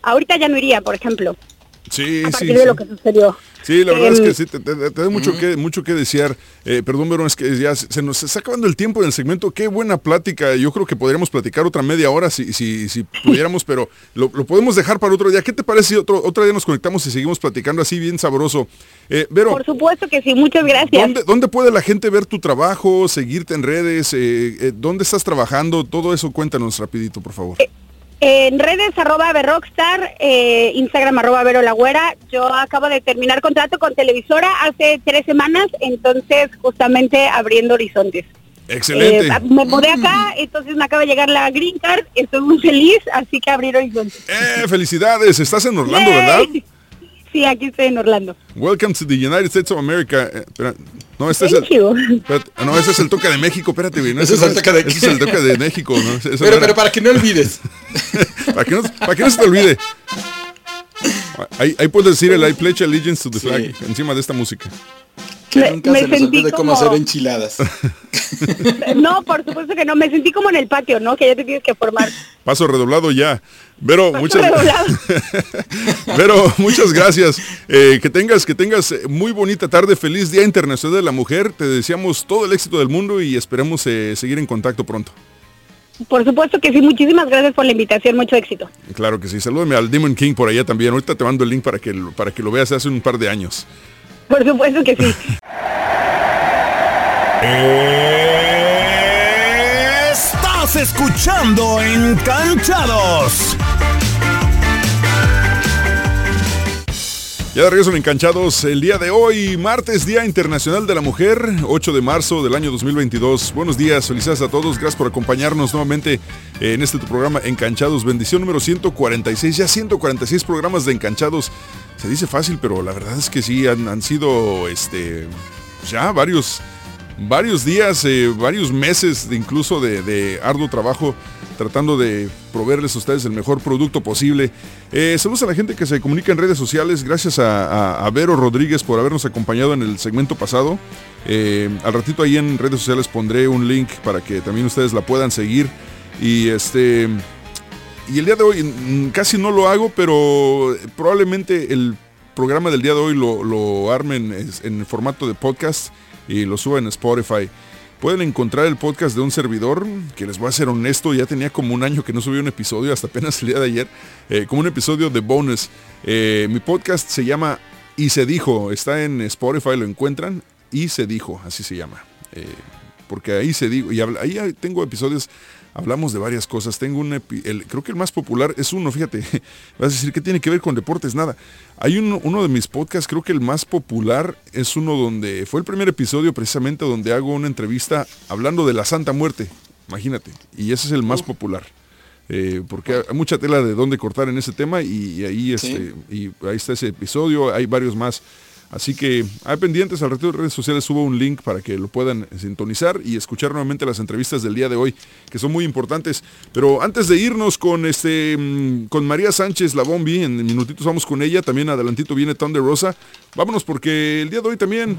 Ahorita ya no iría, por ejemplo, Sí, a sí, de sí. lo que sucedió. Sí, la verdad es Em, que sí, te, te- te da mucho, que, mucho que desear. Eh, perdón, pero es que ya se se nos está acabando el tiempo en el segmento. Qué buena plática. Yo creo que podríamos platicar otra media hora si, si, si pudiéramos, pero lo, lo podemos dejar para otro día. ¿Qué te parece si otro, otro día nos conectamos y seguimos platicando así bien sabroso? Eh, Vero, Por supuesto que sí, muchas gracias. ¿dónde, dónde puede la gente ver tu trabajo, seguirte en redes? Eh, eh, ¿Dónde estás trabajando? Todo eso cuéntanos rapidito, por favor. En redes arroba Rockstar, eh, Instagram arroba Vero. Yo acabo de terminar contrato con televisora hace tres semanas, entonces justamente abriendo horizontes. Excelente. Eh, me mudé acá, entonces me acaba de llegar la green card, estoy muy feliz, así que abrir horizontes. Eh, felicidades. Estás en Orlando, ¿verdad? Sí, aquí estoy en Orlando. Welcome to the United States of America. Eh, espera, no, este Thank es el, you. espérate, no, ese es el toque de México. Espérate, güey. No, Ese es el toque de- ese es el toque de México. ¿no? Ese- eso Pero, no pero para que no olvides. para, que no, para que no se te olvide. Ahí, ahí puedes decir el I pledge allegiance to the flag encima de esta música. Que Me- nunca me se nos sentí olvide cómo como- hacer enchiladas. No, por supuesto que no, me sentí como en el patio, ¿no? Que ya te tienes que formar. Paso redoblado ya. Vero, Paso muchas. Vero, muchas gracias. Eh, que tengas, que tengas eh, muy bonita tarde, feliz Día Internacional de la Mujer. Te deseamos todo el éxito del mundo y esperemos eh, seguir en contacto pronto. Por supuesto que sí, muchísimas gracias por la invitación, mucho éxito. Claro que sí. Salúdame al Demon King por allá también. Ahorita te mando el link para que, para que lo veas hace un par de años. Por supuesto que sí. Escuchando Encanchados. Ya de regreso en Encanchados el día de hoy, martes, Día Internacional de la Mujer, 8 de marzo del año 2022. Buenos días, felicidades a todos, gracias por acompañarnos nuevamente en este tu programa Encanchados, bendición número 146, ya 146 programas de Encanchados. Se dice fácil, pero la verdad es que sí, han, han sido este, ya varios, varios días, eh, varios meses de incluso de, arduo trabajo tratando de proveerles a ustedes el mejor producto posible. Eh, saludos a la gente que se comunica en redes sociales. Gracias a, a- Vero Rodríguez por habernos acompañado en el segmento pasado. Eh, al ratito ahí en redes sociales pondré un link para que también ustedes la puedan seguir. Y este... Y el día de hoy casi no lo hago, pero probablemente el programa del día de hoy lo, lo armen es- en formato de podcast y lo suba en Spotify. Pueden encontrar el podcast de un servidor, que les voy a ser honesto, ya tenía como un año que no subí un episodio, hasta apenas el día de ayer, eh, como un episodio de bonus. Eh, mi podcast se llama Y se dijo, está en Spotify, lo encuentran, Y se dijo, así se llama. Eh, porque ahí se dijo, y habla- ahí tengo episodios, hablamos de varias cosas. Tengo un, el- creo que el más popular es uno, fíjate, vas a decir, ¿qué tiene que ver con deportes? Nada. Hay uno, uno de mis podcasts, creo que el más popular es uno donde, fue el primer episodio precisamente donde hago una entrevista hablando de la Santa Muerte, imagínate, y ese es el más popular. Eh, porque hay mucha tela de dónde cortar en ese tema y, y ahí este, y ahí está ese episodio, hay varios más. Así que hay pendientes, al resto de redes sociales subo un link para que lo puedan sintonizar y escuchar nuevamente las entrevistas del día de hoy, que son muy importantes. Pero antes de irnos con este mm, con María Sánchez La Bombi, en minutitos vamos con ella, también adelantito viene de Rosa. Vámonos porque el día de hoy también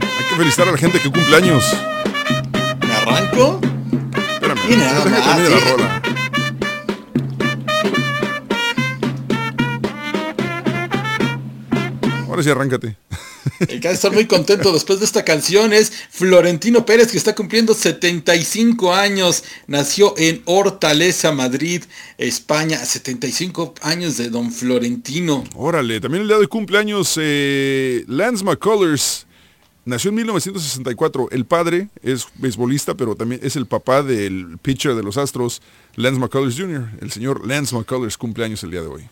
hay que felicitar a la gente que cumple años. ¿Me arranco? Espérame, más, termine la rola. Ahora sí, arráncate. El que estar muy contento después de esta canción es Florentino Pérez, que está cumpliendo 75 años. Nació en Hortaleza, Madrid, España. 75 años de don Florentino. Órale, también el día de cumpleaños eh, Lance McCullers. Nació en 1964. El padre es beisbolista, pero también es el papá del pitcher de los Astros, Lance McCullers Jr. El señor Lance McCullers cumpleaños el día de hoy.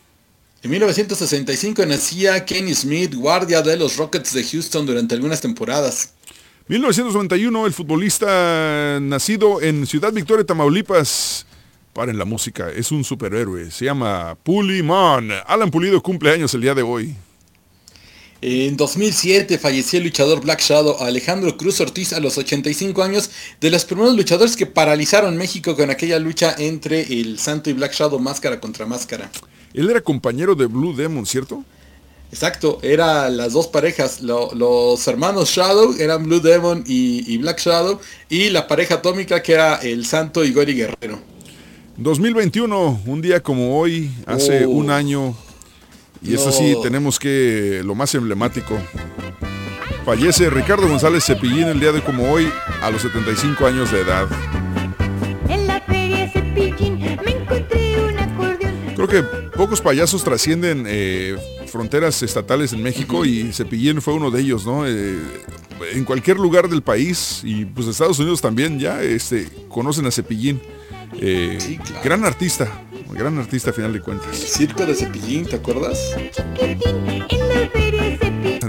En 1965 nacía Kenny Smith, guardia de los Rockets de Houston durante algunas temporadas. 1991, el futbolista nacido en Ciudad Victoria, Tamaulipas. Paren la música, es un superhéroe. Se llama Pulimon. Alan Pulido cumple años el día de hoy. En 2007 falleció el luchador Black Shadow Alejandro Cruz Ortiz a los 85 años, de los primeros luchadores que paralizaron México con aquella lucha entre el Santo y Black Shadow máscara contra máscara. Él era compañero de Blue Demon, ¿cierto? Exacto, eran las dos parejas, los hermanos Shadow eran Blue Demon y, Black Shadow, y la pareja atómica que era el Santo y Gori Guerrero. 2021, un día como hoy, hace oh. un año, y eso sí, tenemos que, lo más emblemático, fallece Ricardo González Cepillín el día de como hoy, a los 75 años de edad. Pocos payasos trascienden eh, fronteras estatales en México y Cepillín fue uno de ellos, ¿no? Eh, en cualquier lugar del país y pues Estados Unidos también ya este, conocen a Cepillín. Eh, gran artista, gran artista a final de cuentas. Circo de Cepillín, ¿te acuerdas?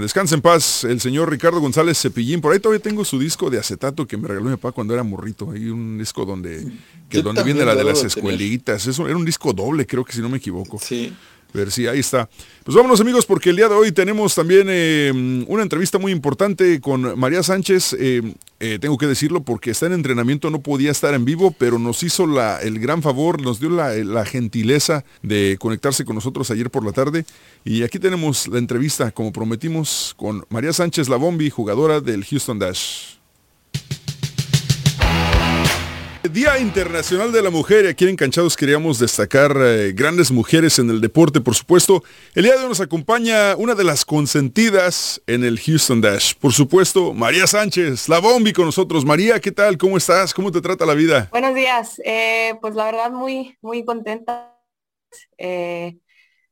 Descansa en paz el señor Ricardo González Cepillín. Por ahí todavía tengo su disco de acetato que me regaló mi papá cuando era morrito. Hay un disco donde, que donde viene la de las escuelitas. Eso era un disco doble, creo que si no me equivoco. Sí ver si ahí está. Pues vámonos amigos porque el día de hoy tenemos también eh, una entrevista muy importante con María Sánchez. Eh, eh, tengo que decirlo porque está en entrenamiento, no podía estar en vivo, pero nos hizo la, el gran favor, nos dio la, la, gentileza de conectarse con nosotros ayer por la tarde. Y aquí tenemos la entrevista, como prometimos, con María Sánchez Labombi, jugadora del Houston Dash. Día Internacional de la Mujer, aquí en Encanchados queríamos destacar eh, grandes mujeres en el deporte, por supuesto. El día de hoy nos acompaña una de las consentidas en el Houston Dash, por supuesto, María Sánchez, la Bombi con nosotros. María, ¿qué tal? ¿Cómo estás? ¿Cómo te trata la vida? Buenos días, eh, pues la verdad muy, muy contenta eh,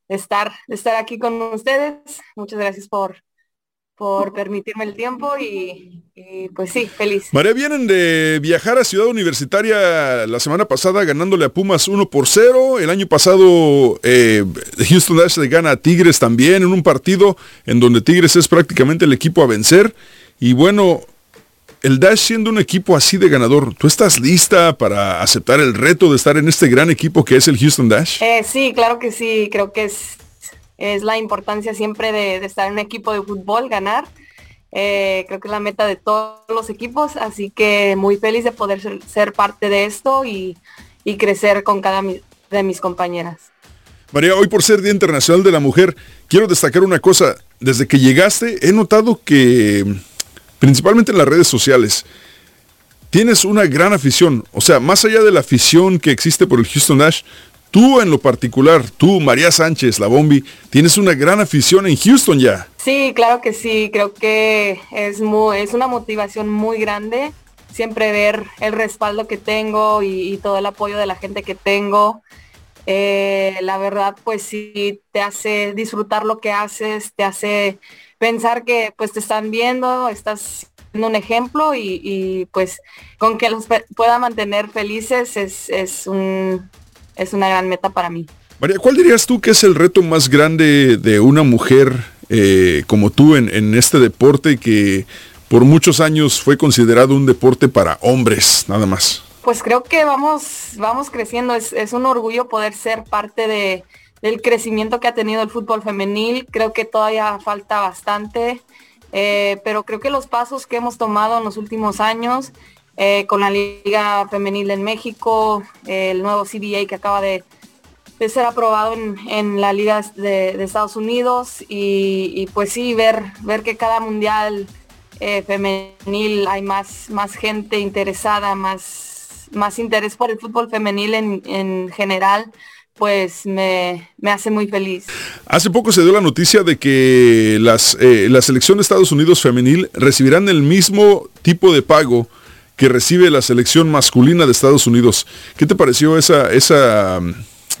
de, estar, de estar aquí con ustedes. Muchas gracias por, por permitirme el tiempo y, pues sí, feliz. María, vienen de viajar a Ciudad Universitaria la semana pasada ganándole a Pumas 1 por 0. El año pasado eh, Houston Dash le gana a Tigres también en un partido en donde Tigres es prácticamente el equipo a vencer. Y bueno, el Dash siendo un equipo así de ganador, ¿tú estás lista para aceptar el reto de estar en este gran equipo que es el Houston Dash? Eh, sí, claro que sí, creo que es es la importancia siempre de, estar en un equipo de fútbol, ganar. Eh, creo que es la meta de todos los equipos, así que muy feliz de poder ser, parte de esto y, crecer con cada de mis compañeras. María, hoy por ser Día Internacional de la Mujer, quiero destacar una cosa. Desde que llegaste he notado que, principalmente en las redes sociales, tienes una gran afición. O sea, más allá de la afición que existe por el Houston Dash, Tú en lo particular, tú, María Sánchez, la Bombi, tienes una gran afición en Houston ya. Sí, claro que sí, creo que es, muy, es una motivación muy grande siempre ver el respaldo que tengo y, todo el apoyo de la gente que tengo. Eh, la verdad, pues sí, te hace disfrutar lo que haces, te hace pensar que pues te están viendo, estás siendo un ejemplo y, pues con que los pueda mantener felices es, es un, es una gran meta para mí. María, ¿cuál dirías tú que es el reto más grande de una mujer eh, como tú en, este deporte que por muchos años fue considerado un deporte para hombres, nada más? Pues creo que vamos, vamos creciendo. Es, un orgullo poder ser parte de, del crecimiento que ha tenido el fútbol femenil. Creo que todavía falta bastante, eh, pero creo que los pasos que hemos tomado en los últimos años eh, con la Liga Femenil en México, el nuevo CBA que acaba de, ser aprobado en, la Liga de, Estados Unidos y, pues sí, ver, ver que cada mundial eh, femenil hay más, más gente interesada, más, más interés por el fútbol femenil en, general pues me, hace muy feliz. Hace poco se dio la noticia de que las, eh, la selección de Estados Unidos femenil recibirán el mismo tipo de pago que recibe la selección masculina de Estados Unidos. ¿Qué te pareció esa, esa,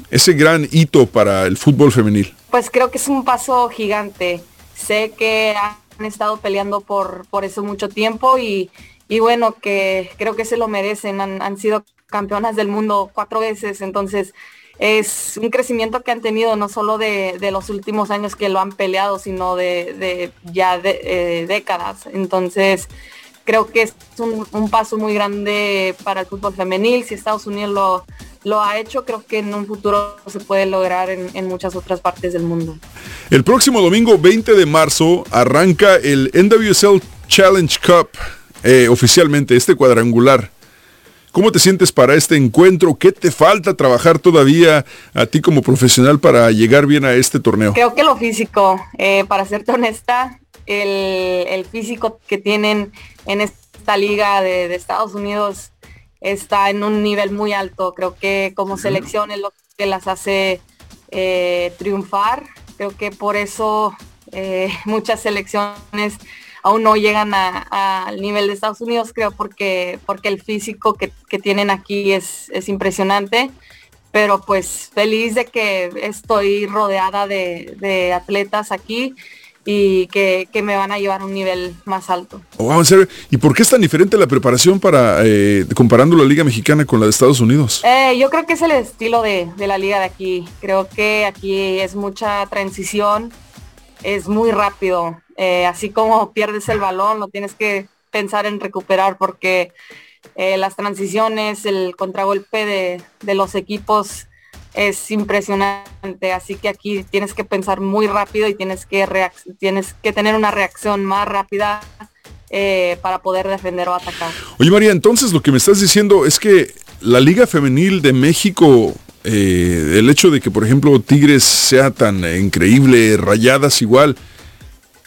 ese gran hito para el fútbol femenil? Pues creo que es un paso gigante. Sé que han estado peleando por, por eso mucho tiempo y, bueno, que creo que se lo merecen. Han, sido campeonas del mundo cuatro veces, entonces es un crecimiento que han tenido no solo de, los últimos años que lo han peleado, sino de, ya de, eh, décadas. Entonces, creo que es un, paso muy grande para el fútbol femenil. Si Estados Unidos lo, lo ha hecho, creo que en un futuro se puede lograr en, muchas otras partes del mundo. El próximo domingo 20 de marzo arranca el NWSL Challenge Cup eh, oficialmente, este cuadrangular. ¿Cómo te sientes para este encuentro? ¿Qué te falta trabajar todavía a ti como profesional para llegar bien a este torneo? Creo que lo físico, eh, para serte honesta, el, físico que tienen en esta liga de, Estados Unidos está en un nivel muy alto. Creo que como selección es lo que las hace eh, triunfar. Creo que por eso eh, muchas selecciones aún no llegan al nivel de Estados Unidos, creo, porque, porque el físico que, tienen aquí es, es, impresionante. Pero pues feliz de que estoy rodeada de, atletas aquí y que, me van a llevar a un nivel más alto. ver, ¿y por qué es tan diferente la preparación para eh, comparando la Liga Mexicana con la de Estados Unidos? Eh, yo creo que es el estilo de, de, la liga de aquí. Creo que aquí es mucha transición, es muy rápido. Eh, así como pierdes el balón, lo tienes que pensar en recuperar porque eh, las transiciones, el contragolpe de, de los equipos es impresionante. Así que aquí tienes que pensar muy rápido y tienes que, tienes que tener una reacción más rápida eh, para poder defender o atacar. Oye María, entonces lo que me estás diciendo es que la Liga Femenil de México, el hecho de que por ejemplo Tigres sea tan increíble, rayadas igual,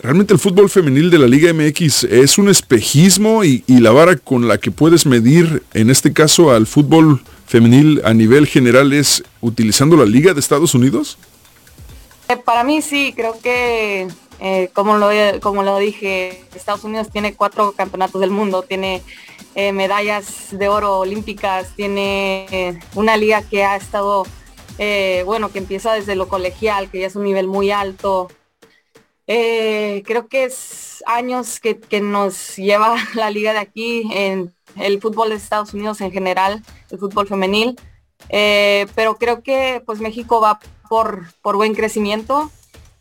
Realmente el fútbol femenil de la Liga MX es un espejismo y, la vara con la que puedes medir, en este caso, al fútbol femenil a nivel general es utilizando la Liga de Estados Unidos? Eh, para mí sí, creo que eh, como, lo, como lo dije, Estados Unidos tiene cuatro campeonatos del mundo, tiene eh, medallas de oro olímpicas, tiene una liga que ha estado, bueno, que empieza desde lo colegial, que ya es un nivel muy alto, creo que es años que, nos lleva la liga de aquí en el fútbol de Estados Unidos en general, el fútbol femenil. Eh, pero creo que pues México va por, por buen crecimiento.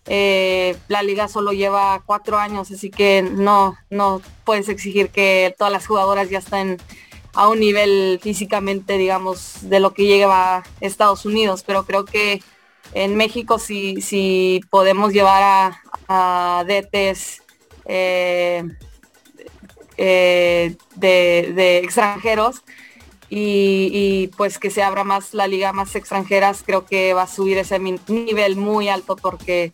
Eh, la liga solo lleva cuatro años, así que no, no puedes exigir que todas las jugadoras ya estén a un nivel físicamente, digamos, de lo que lleva Estados Unidos. Pero creo que en México si, si podemos llevar a, a DTs eh, eh, de, extranjeros y, pues que se abra más la liga más extranjeras, creo que va a subir ese nivel muy alto porque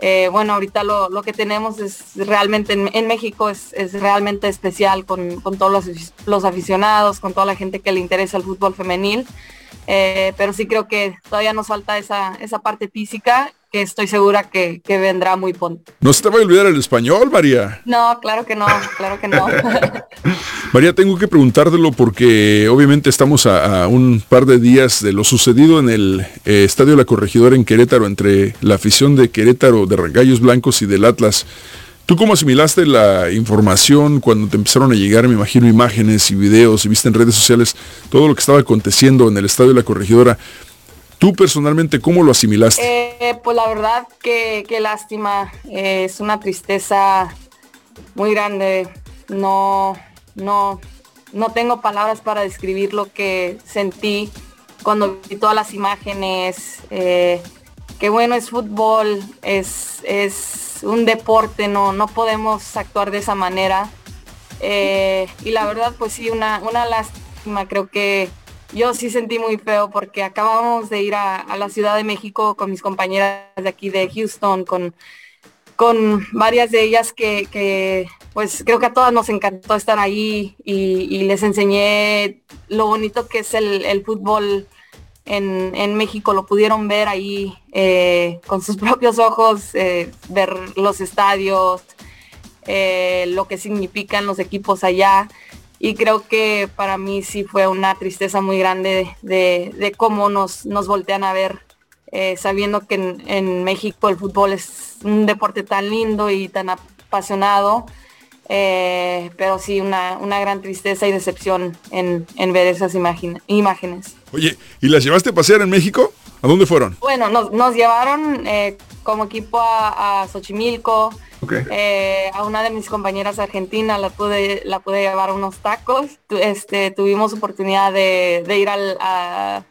eh, bueno, ahorita lo, que tenemos es realmente en, México es, realmente especial con, todos los, los, aficionados, con toda la gente que le interesa el fútbol femenil. pero sí creo que todavía nos falta esa, esa parte física que estoy segura que, vendrá muy pronto. ¿No se te va a olvidar el español, María? No, claro que no, claro que no. María, tengo que preguntártelo porque obviamente estamos a, un par de días de lo sucedido en el eh, Estadio La Corregidora en Querétaro entre la afición de Querétaro de Gallos Blancos y del Atlas. ¿Tú cómo asimilaste la información cuando te empezaron a llegar, me imagino, imágenes y videos y viste en redes sociales todo lo que estaba aconteciendo en el Estadio La Corregidora? ¿Tú personalmente cómo lo asimilaste? Eh, pues la verdad que, lástima, eh, es una tristeza muy grande. No, no, no tengo palabras para describir lo que sentí cuando vi todas las imágenes. Eh, que bueno, es fútbol, es, es un deporte, no, no podemos actuar de esa manera. y la verdad, pues sí, una, una lástima, creo que yo sí sentí muy feo porque acabamos de ir a, la Ciudad de México con mis compañeras de aquí de Houston, con, con varias de ellas que, pues creo que a todas nos encantó estar ahí y, les enseñé lo bonito que es el, fútbol en, México, lo pudieron ver ahí eh, con sus propios ojos, eh, ver los estadios, eh, lo que significan los equipos allá y creo que para mí sí fue una tristeza muy grande de, cómo nos, nos voltean a ver, eh, sabiendo que en, México el fútbol es un deporte tan lindo y tan apasionado, eh, pero sí una, gran tristeza y decepción en, ver esas imágenes. Oye, ¿y las llevaste a pasear en México? ¿A dónde fueron? Bueno, nos, llevaron eh, como equipo a, a Xochimilco, Eh, a una de mis compañeras argentinas la pude, la pude llevar unos tacos. Este, tuvimos oportunidad de, ir a,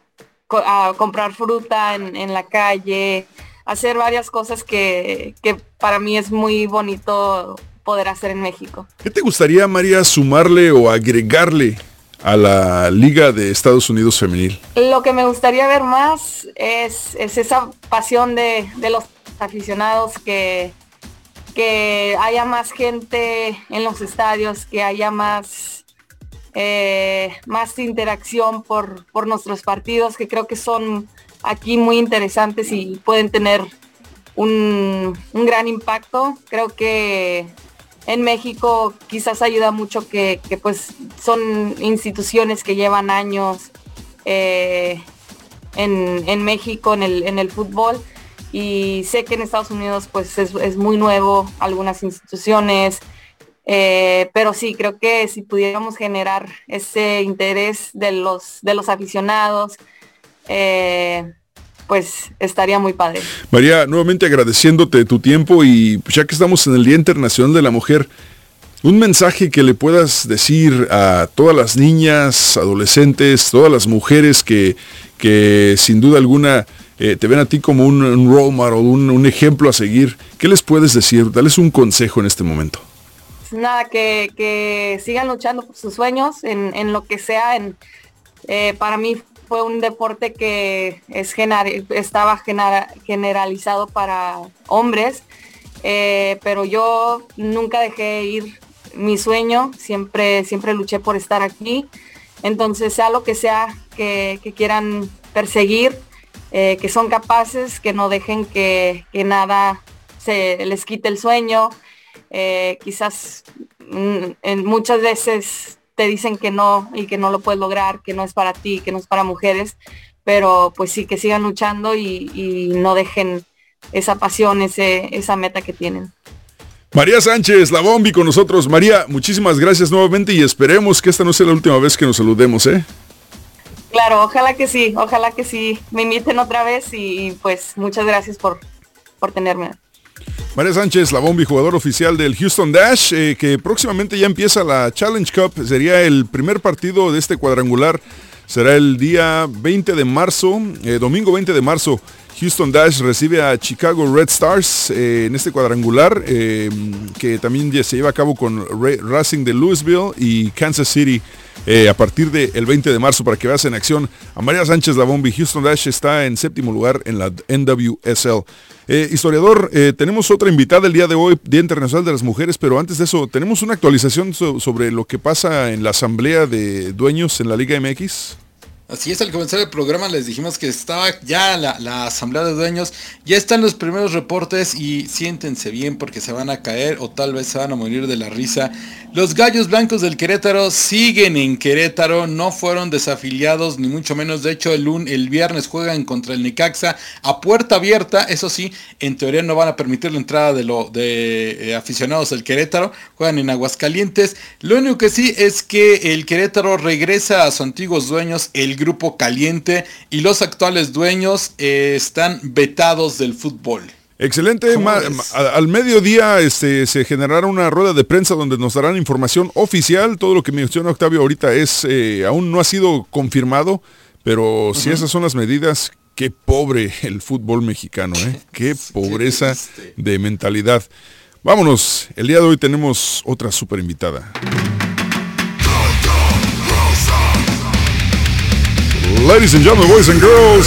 comprar fruta en, la calle, hacer varias cosas que, que para mí es muy bonito poder hacer en México. ¿Qué te gustaría, María, sumarle o agregarle a la Liga de Estados Unidos Femenil? Lo que me gustaría ver más es, esa pasión de, los aficionados, que, que haya más gente en los estadios, que haya más, eh, más interacción por, por nuestros partidos, que creo que son aquí muy interesantes y pueden tener un, un gran impacto. Creo que en México quizás ayuda mucho que, pues son instituciones que llevan años eh, en, México en el, en el fútbol y sé que en Estados Unidos pues es, muy nuevo algunas instituciones, eh, pero sí, creo que si pudiéramos generar ese interés de los, de los aficionados, eh, pues estaría muy padre. María, nuevamente agradeciéndote tu tiempo y ya que estamos en el Día Internacional de la Mujer, un mensaje que le puedas decir a todas las niñas, adolescentes, todas las mujeres que, que sin duda alguna eh, te ven a ti como un, role model, un, ejemplo a seguir. ¿Qué les puedes decir? Dales un consejo en este momento. Nada, que, sigan luchando por sus sueños en, lo que sea. Eh, para mí fue un deporte que es estaba generalizado para hombres, eh, pero yo nunca dejé ir mi sueño, siempre, siempre luché por estar aquí. Entonces, sea lo que sea que, quieran perseguir, eh, que son capaces, que no dejen que, nada se les quite el sueño. Eh, quizás mm, muchas veces te dicen que no y que no lo puedes lograr, que no es para ti, que no es para mujeres, pero pues sí que sigan luchando y, no dejen esa pasión, ese, esa meta que tienen. María Sánchez, la Bombi con nosotros. María, muchísimas gracias nuevamente y esperemos que esta no sea la última vez que nos saludemos, ¿eh? Claro, ojalá que sí, ojalá que sí. Me inviten otra vez y pues muchas gracias por, por tenerme. María Sánchez, la bombi, jugador oficial del Houston Dash, eh, que próximamente ya empieza la Challenge Cup. Sería el primer partido de este cuadrangular. Será el día 20 de marzo, eh, domingo 20 de marzo. Houston Dash recibe a Chicago Red Stars eh, en este cuadrangular, que también se lleva a cabo con Racing de Louisville y Kansas City. A partir del 20 de marzo para que veas en acción a María Sánchez la Bombi. Houston Dash está en séptimo lugar en la NWSL. Eh, historiador, eh, tenemos otra invitada el día de hoy, Día Internacional de las Mujeres, pero antes de eso, ¿tenemos una actualización sobre lo que pasa en la Asamblea de Dueños en la Liga MX? Así es, al comenzar el programa les dijimos que estaba ya la, asamblea de dueños, ya están los primeros reportes y siéntense bien porque se van a caer o tal vez se van a morir de la risa. Los gallos blancos del Querétaro siguen en Querétaro, no fueron desafiliados ni mucho menos, de hecho el, el viernes juegan contra el Necaxa a puerta abierta, eso sí, en teoría no van a permitir la entrada de, lo, de eh, aficionados del Querétaro, juegan en Aguascalientes, lo único que sí es que el Querétaro regresa a sus antiguos dueños, el grupo caliente y los actuales dueños eh, están vetados del fútbol. Excelente. al mediodía este, se generará una rueda de prensa donde nos darán información oficial. Todo lo que menciona Octavio ahorita es eh, aún no ha sido confirmado, pero si esas son las medidas, qué pobre el fútbol mexicano, ¿eh? Qué pobreza de mentalidad. Vámonos. El día de hoy tenemos otra super invitada. Ladies and gentlemen, boys and girls,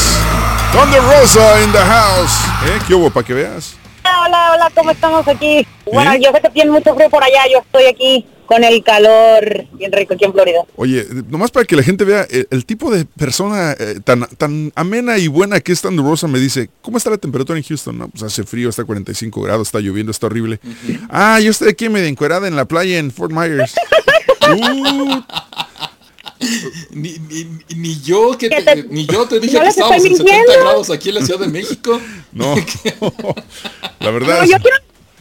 Thunder Rosa in the house. ¿Eh? ¿Qué hubo? Para que veas. Hola, hola, ¿cómo estamos aquí? Bueno, ¿Eh? yo sé que tiene mucho frío por allá, yo estoy aquí con el calor bien rico aquí en Florida. Oye, nomás para que la gente vea el, tipo de persona eh, tan, tan amena y buena que es Thunder Rosa, me dice, ¿cómo está la temperatura en Houston? No, pues hace frío, está 45 grados, está lloviendo, está horrible. Ah, yo estoy aquí medio encuerada en la playa en Fort Myers. uh, ni, ni, yo que te, ni yo te dije que estábamos en 70 grados aquí en la Ciudad de México. No, la verdad. No, yo quiero,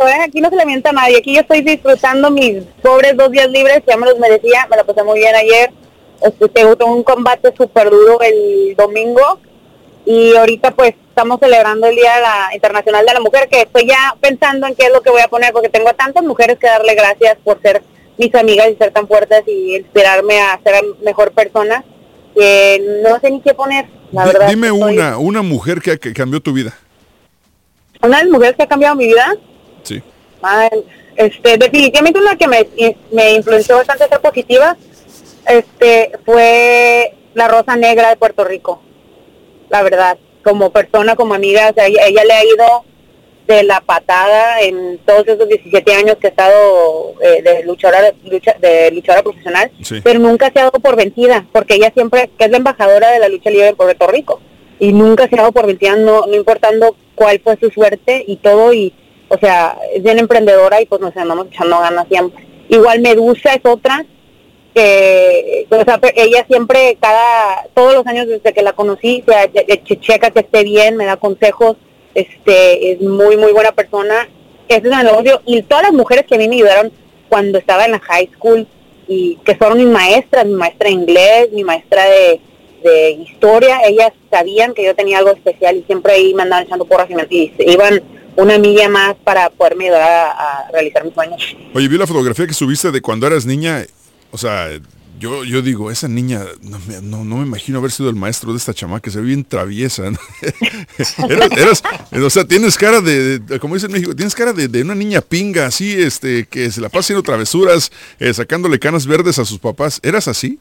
¿eh? aquí no se le mienta a nadie. Aquí yo estoy disfrutando mis pobres dos días libres, ya me los merecía, me la pasé muy bien ayer. Este, tuve un combate súper duro el domingo y ahorita pues estamos celebrando el Día de la Internacional de la Mujer, que estoy ya pensando en qué es lo que voy a poner, porque tengo a tantas mujeres que darle gracias por ser mis amigas y ser tan fuertes y inspirarme a ser mejor persona, que no sé ni qué poner, la verdad. Dime estoy- una, una mujer que, que cambió tu vida. Una de las mujeres que ha cambiado mi vida, Sí. Este, definitivamente una que me, me influenció bastante a ser positiva, este, fue la Rosa Negra de Puerto Rico. La verdad, como persona, como amiga, o sea, ella, ella le ha ido de la patada en todos esos 17 años que ha estado eh, de luchadora lucha, de luchadora profesional, Sí. pero nunca se ha dado por vencida, porque ella siempre, que es la embajadora de la lucha libre en Puerto Rico, y nunca se ha dado por vencida, no, no importando cuál fue su suerte y todo, y o sea, es bien emprendedora y pues nos andamos echando ganas siempre. Igual Medusa es otra, que o sea, ella siempre, cada, todos los años desde que la conocí, se che- che- checa que esté bien, me da consejos, este, es muy, muy buena persona. Es el negocio. Y todas las mujeres que a mí me ayudaron cuando estaba en la high school y que fueron mis maestras, mi maestra de inglés, mi maestra de, de historia, ellas sabían que yo tenía algo especial y siempre ahí me andaban echando porras y, me, y se iban una milla más para poderme ayudar a, a realizar mis sueños. Oye, vi la fotografía que subiste de cuando eras niña. O sea, yo, yo digo, esa niña, no me, no, no me imagino haber sido el maestro de esta chamaca, se ve bien traviesa. ¿no? eras, eras- o sea, tienes cara de, de- como dice en México, tienes cara de, de una niña pinga, así, este, que se la pasa haciendo travesuras, eh, sacándole canas verdes a sus papás. ¿Eras así?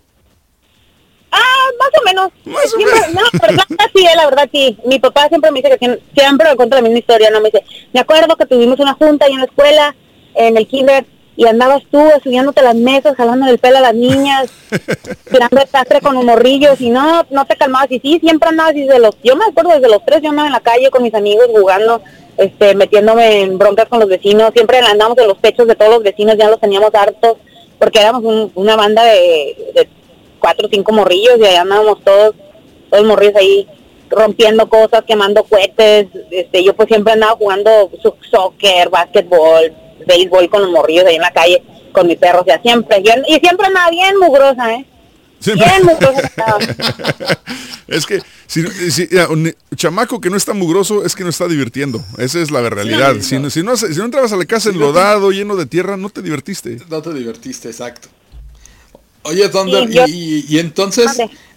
Ah, más o menos. Siempre- No, pero la verdad sí, eh, la verdad sí. Mi papá siempre me dice que siempre, siempre me cuenta la misma historia, ¿no? Me dice, me acuerdo que tuvimos una junta ahí en la escuela, en el kinder, y andabas tú subiéndote las mesas, jalando el pelo a las niñas, tirando el sastre con los morrillos, y no, no te calmabas. Y sí, siempre andabas desde los, yo me acuerdo desde los tres, yo andaba en la calle con mis amigos jugando, este, metiéndome en broncas con los vecinos, siempre andábamos en los techos de todos los vecinos, ya los teníamos hartos, porque éramos un- una banda de, de cuatro o cinco morrillos y allá andábamos todos, todos morrillos ahí rompiendo cosas, quemando cohetes, este, yo pues siempre andaba jugando soccer, básquetbol, béisbol con los morrillos ahí en la calle, con mi perro, o sea, siempre, yo- y siempre andaba bien mugrosa, ¿eh? Bien mugrosa. Es que si, si- ya, un chamaco que no está mugroso es que no está divirtiendo. Esa es la realidad. Sí, si, no. no, si, no, si no entrabas a la casa enlodado, lleno de tierra, no te divertiste. No te divertiste, exacto. Oye, Thunder, Sí, yo- y, y entonces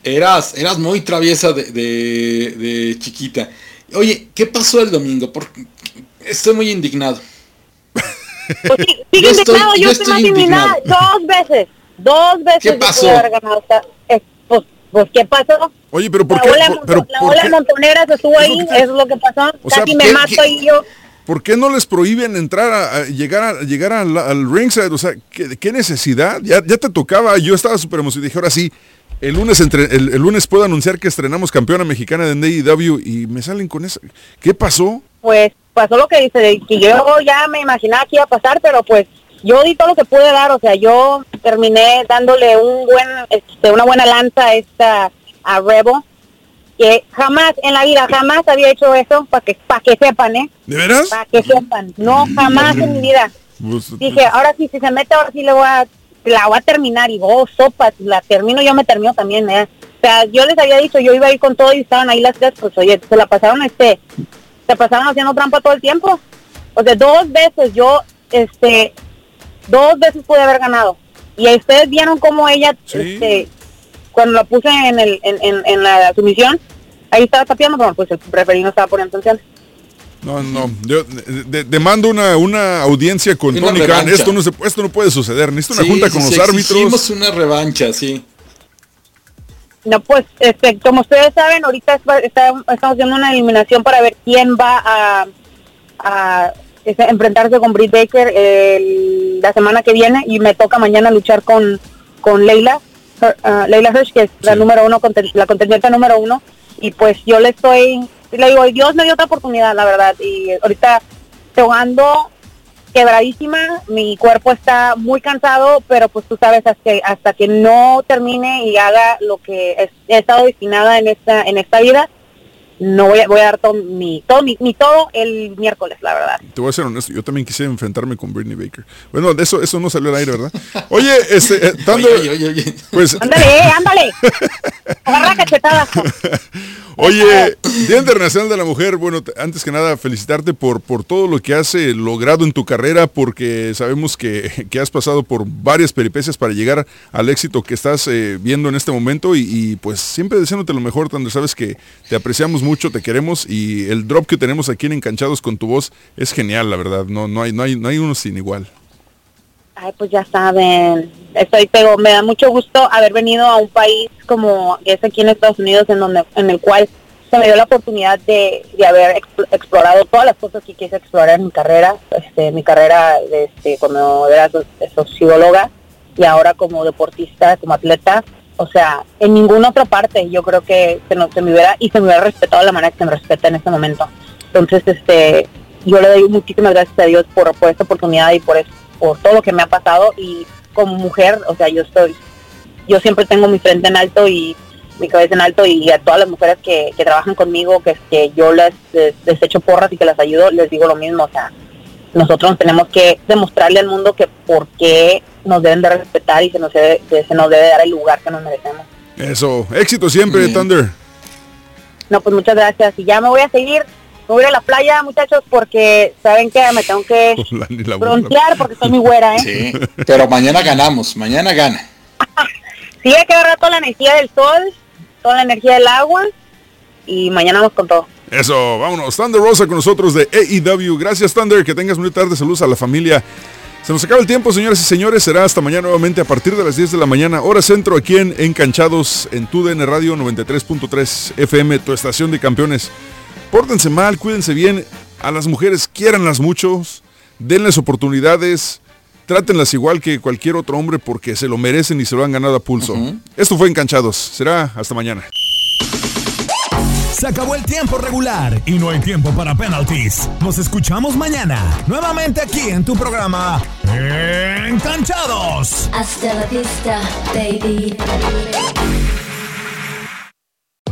eras, eras muy traviesa de, de- de chiquita. Oye, ¿qué pasó el domingo? Porque estoy muy indignado. Sigue Yo estoy- indignado, yo, yo estoy estoy más indignada dos veces, dos veces ¿Qué yo pasó? haber ganado esta- eh, pues, pues, ¿qué pasó? Oye, pero ¿por la qué? ola, por- pero la ¿por ola qué? montonera se estuvo ahí, eso es lo que pasó, O sea, casi me ¿qué- mato qué- y yo. ¿Por qué no les prohíben entrar a, a llegar a llegar al, al ringside? O sea, ¿qué, qué necesidad? Ya, ya te tocaba, yo estaba súper emocionado. Dije, ahora sí, el lunes entre, el, el lunes puedo anunciar que estrenamos campeona mexicana de AEW y me salen con eso. ¿Qué pasó? pues pasó lo que dice, que yo ya me imaginaba que iba a pasar, pero pues yo di todo lo que pude dar, o sea, yo terminé dándole un buen, este, una buena lanza a esta, a Rebo, que jamás en la vida, jamás había hecho eso, para que, para que sepan, ¿eh? ¿De veras? Para que sepan, no, jamás en mi vida. Pues, Dije, ahora sí, si se mete, ahora sí le voy a, la voy a terminar, y vos, sopa, si la termino, yo me termino también, ¿eh? O sea, yo les había dicho, yo iba a ir con todo y estaban ahí las tres, pues oye, se la pasaron, este, se pasaron haciendo trampa todo el tiempo. O sea, dos veces yo, este, dos veces pude haber ganado. Y ustedes vieron cómo ella, este, cuando la puse en, el, en, en, en la sumisión, ahí estaba tapeando, pero pues el preferido estaba poniendo atención. No, no, yo de- de- demando una, una audiencia con Tony Khan. Esto no, se, esto no puede suceder. Necesito una Sí, junta con sí, los árbitros. exigimos una revancha, sí. No, pues, este, como ustedes saben, ahorita es- está- estamos haciendo una eliminación para ver quién va a, a este, enfrentarse con Britt Baker el- la semana que viene y me toca mañana luchar con, con Leila, Her- ah, Leila Hirsch, que es la número uno, la contendiente número uno, y pues yo le estoy, le digo, Dios me dio otra oportunidad, la verdad, y ahorita jugando quebradísima, mi cuerpo está muy cansado, pero pues tú sabes hasta que, hasta que no termine y haga lo que es- he estado destinada en esta en esta vida, no voy a, voy a dar todo mi todo mi, mi todo el miércoles, la verdad. Te voy a ser honesto, yo también quise enfrentarme con Britney Baker. Bueno, de eso, eso no salió al aire, ¿verdad? Oye, este, eh, Thunder, Oye, oye, oye. pues, Ándale, eh, ándale. Agarra cachetadas. Oye, Día Internacional de la Mujer, bueno, antes que nada felicitarte por, por todo lo que has eh, logrado en tu carrera, porque sabemos que, has pasado por varias peripecias para llegar al éxito que estás eh, viendo en este momento y, pues siempre deseándote lo mejor, Thunder, sabes que te apreciamos mucho, te queremos y el drop que tenemos aquí en Encanchados con tu voz es genial, la verdad, no, no, hay, no, hay, no hay uno sin igual. Ay, pues ya saben, estoy pero me da mucho gusto haber venido a un país como es aquí en Estados Unidos en donde en el cual se me dio la oportunidad de, haber explorado todas las cosas que quise explorar en mi carrera, este, mi carrera este, como era socióloga y ahora como deportista, como atleta, o sea, en ninguna otra parte yo creo que se, no, se me hubiera y se me hubiera respetado de la manera que me respeta en este momento. Entonces, este, yo le doy muchísimas gracias a Dios por, por esta oportunidad y por eso por todo lo que me ha pasado y como mujer, o sea, yo estoy, yo siempre tengo mi frente en alto y mi cabeza en alto y a todas las mujeres que, trabajan conmigo, que, que yo les, les, echo porras y que las ayudo, les digo lo mismo, o sea, nosotros tenemos que demostrarle al mundo que por qué nos deben de respetar y se nos debe, se nos debe dar el lugar que nos merecemos. Eso, éxito siempre, Thunder. No, pues muchas gracias y ya me voy a seguir me voy a la playa, muchachos, porque saben que me tengo que broncear porque soy muy güera, ¿eh? Sí, pero mañana ganamos, mañana gana. sí, hay que agarrar toda la energía del sol, toda la energía del agua y mañana vamos con todo. Eso, vámonos. Thunder Rosa con nosotros de AEW. Gracias, Thunder. Que tengas muy tarde. Saludos a la familia. Se nos acaba el tiempo, señoras y señores. Será hasta mañana nuevamente a partir de las 10 de la mañana, hora centro, aquí en Encanchados, en TUDN Radio 93.3 FM, tu estación de campeones. Pórtense mal, cuídense bien. A las mujeres quiéranlas muchos, denles oportunidades, trátenlas igual que cualquier otro hombre porque se lo merecen y se lo han ganado a pulso. Esto fue Encanchados. Será hasta mañana. Se acabó el tiempo regular y no hay tiempo para penalties. Nos escuchamos mañana, nuevamente aquí en tu programa Encanchados. Hasta la vista, baby.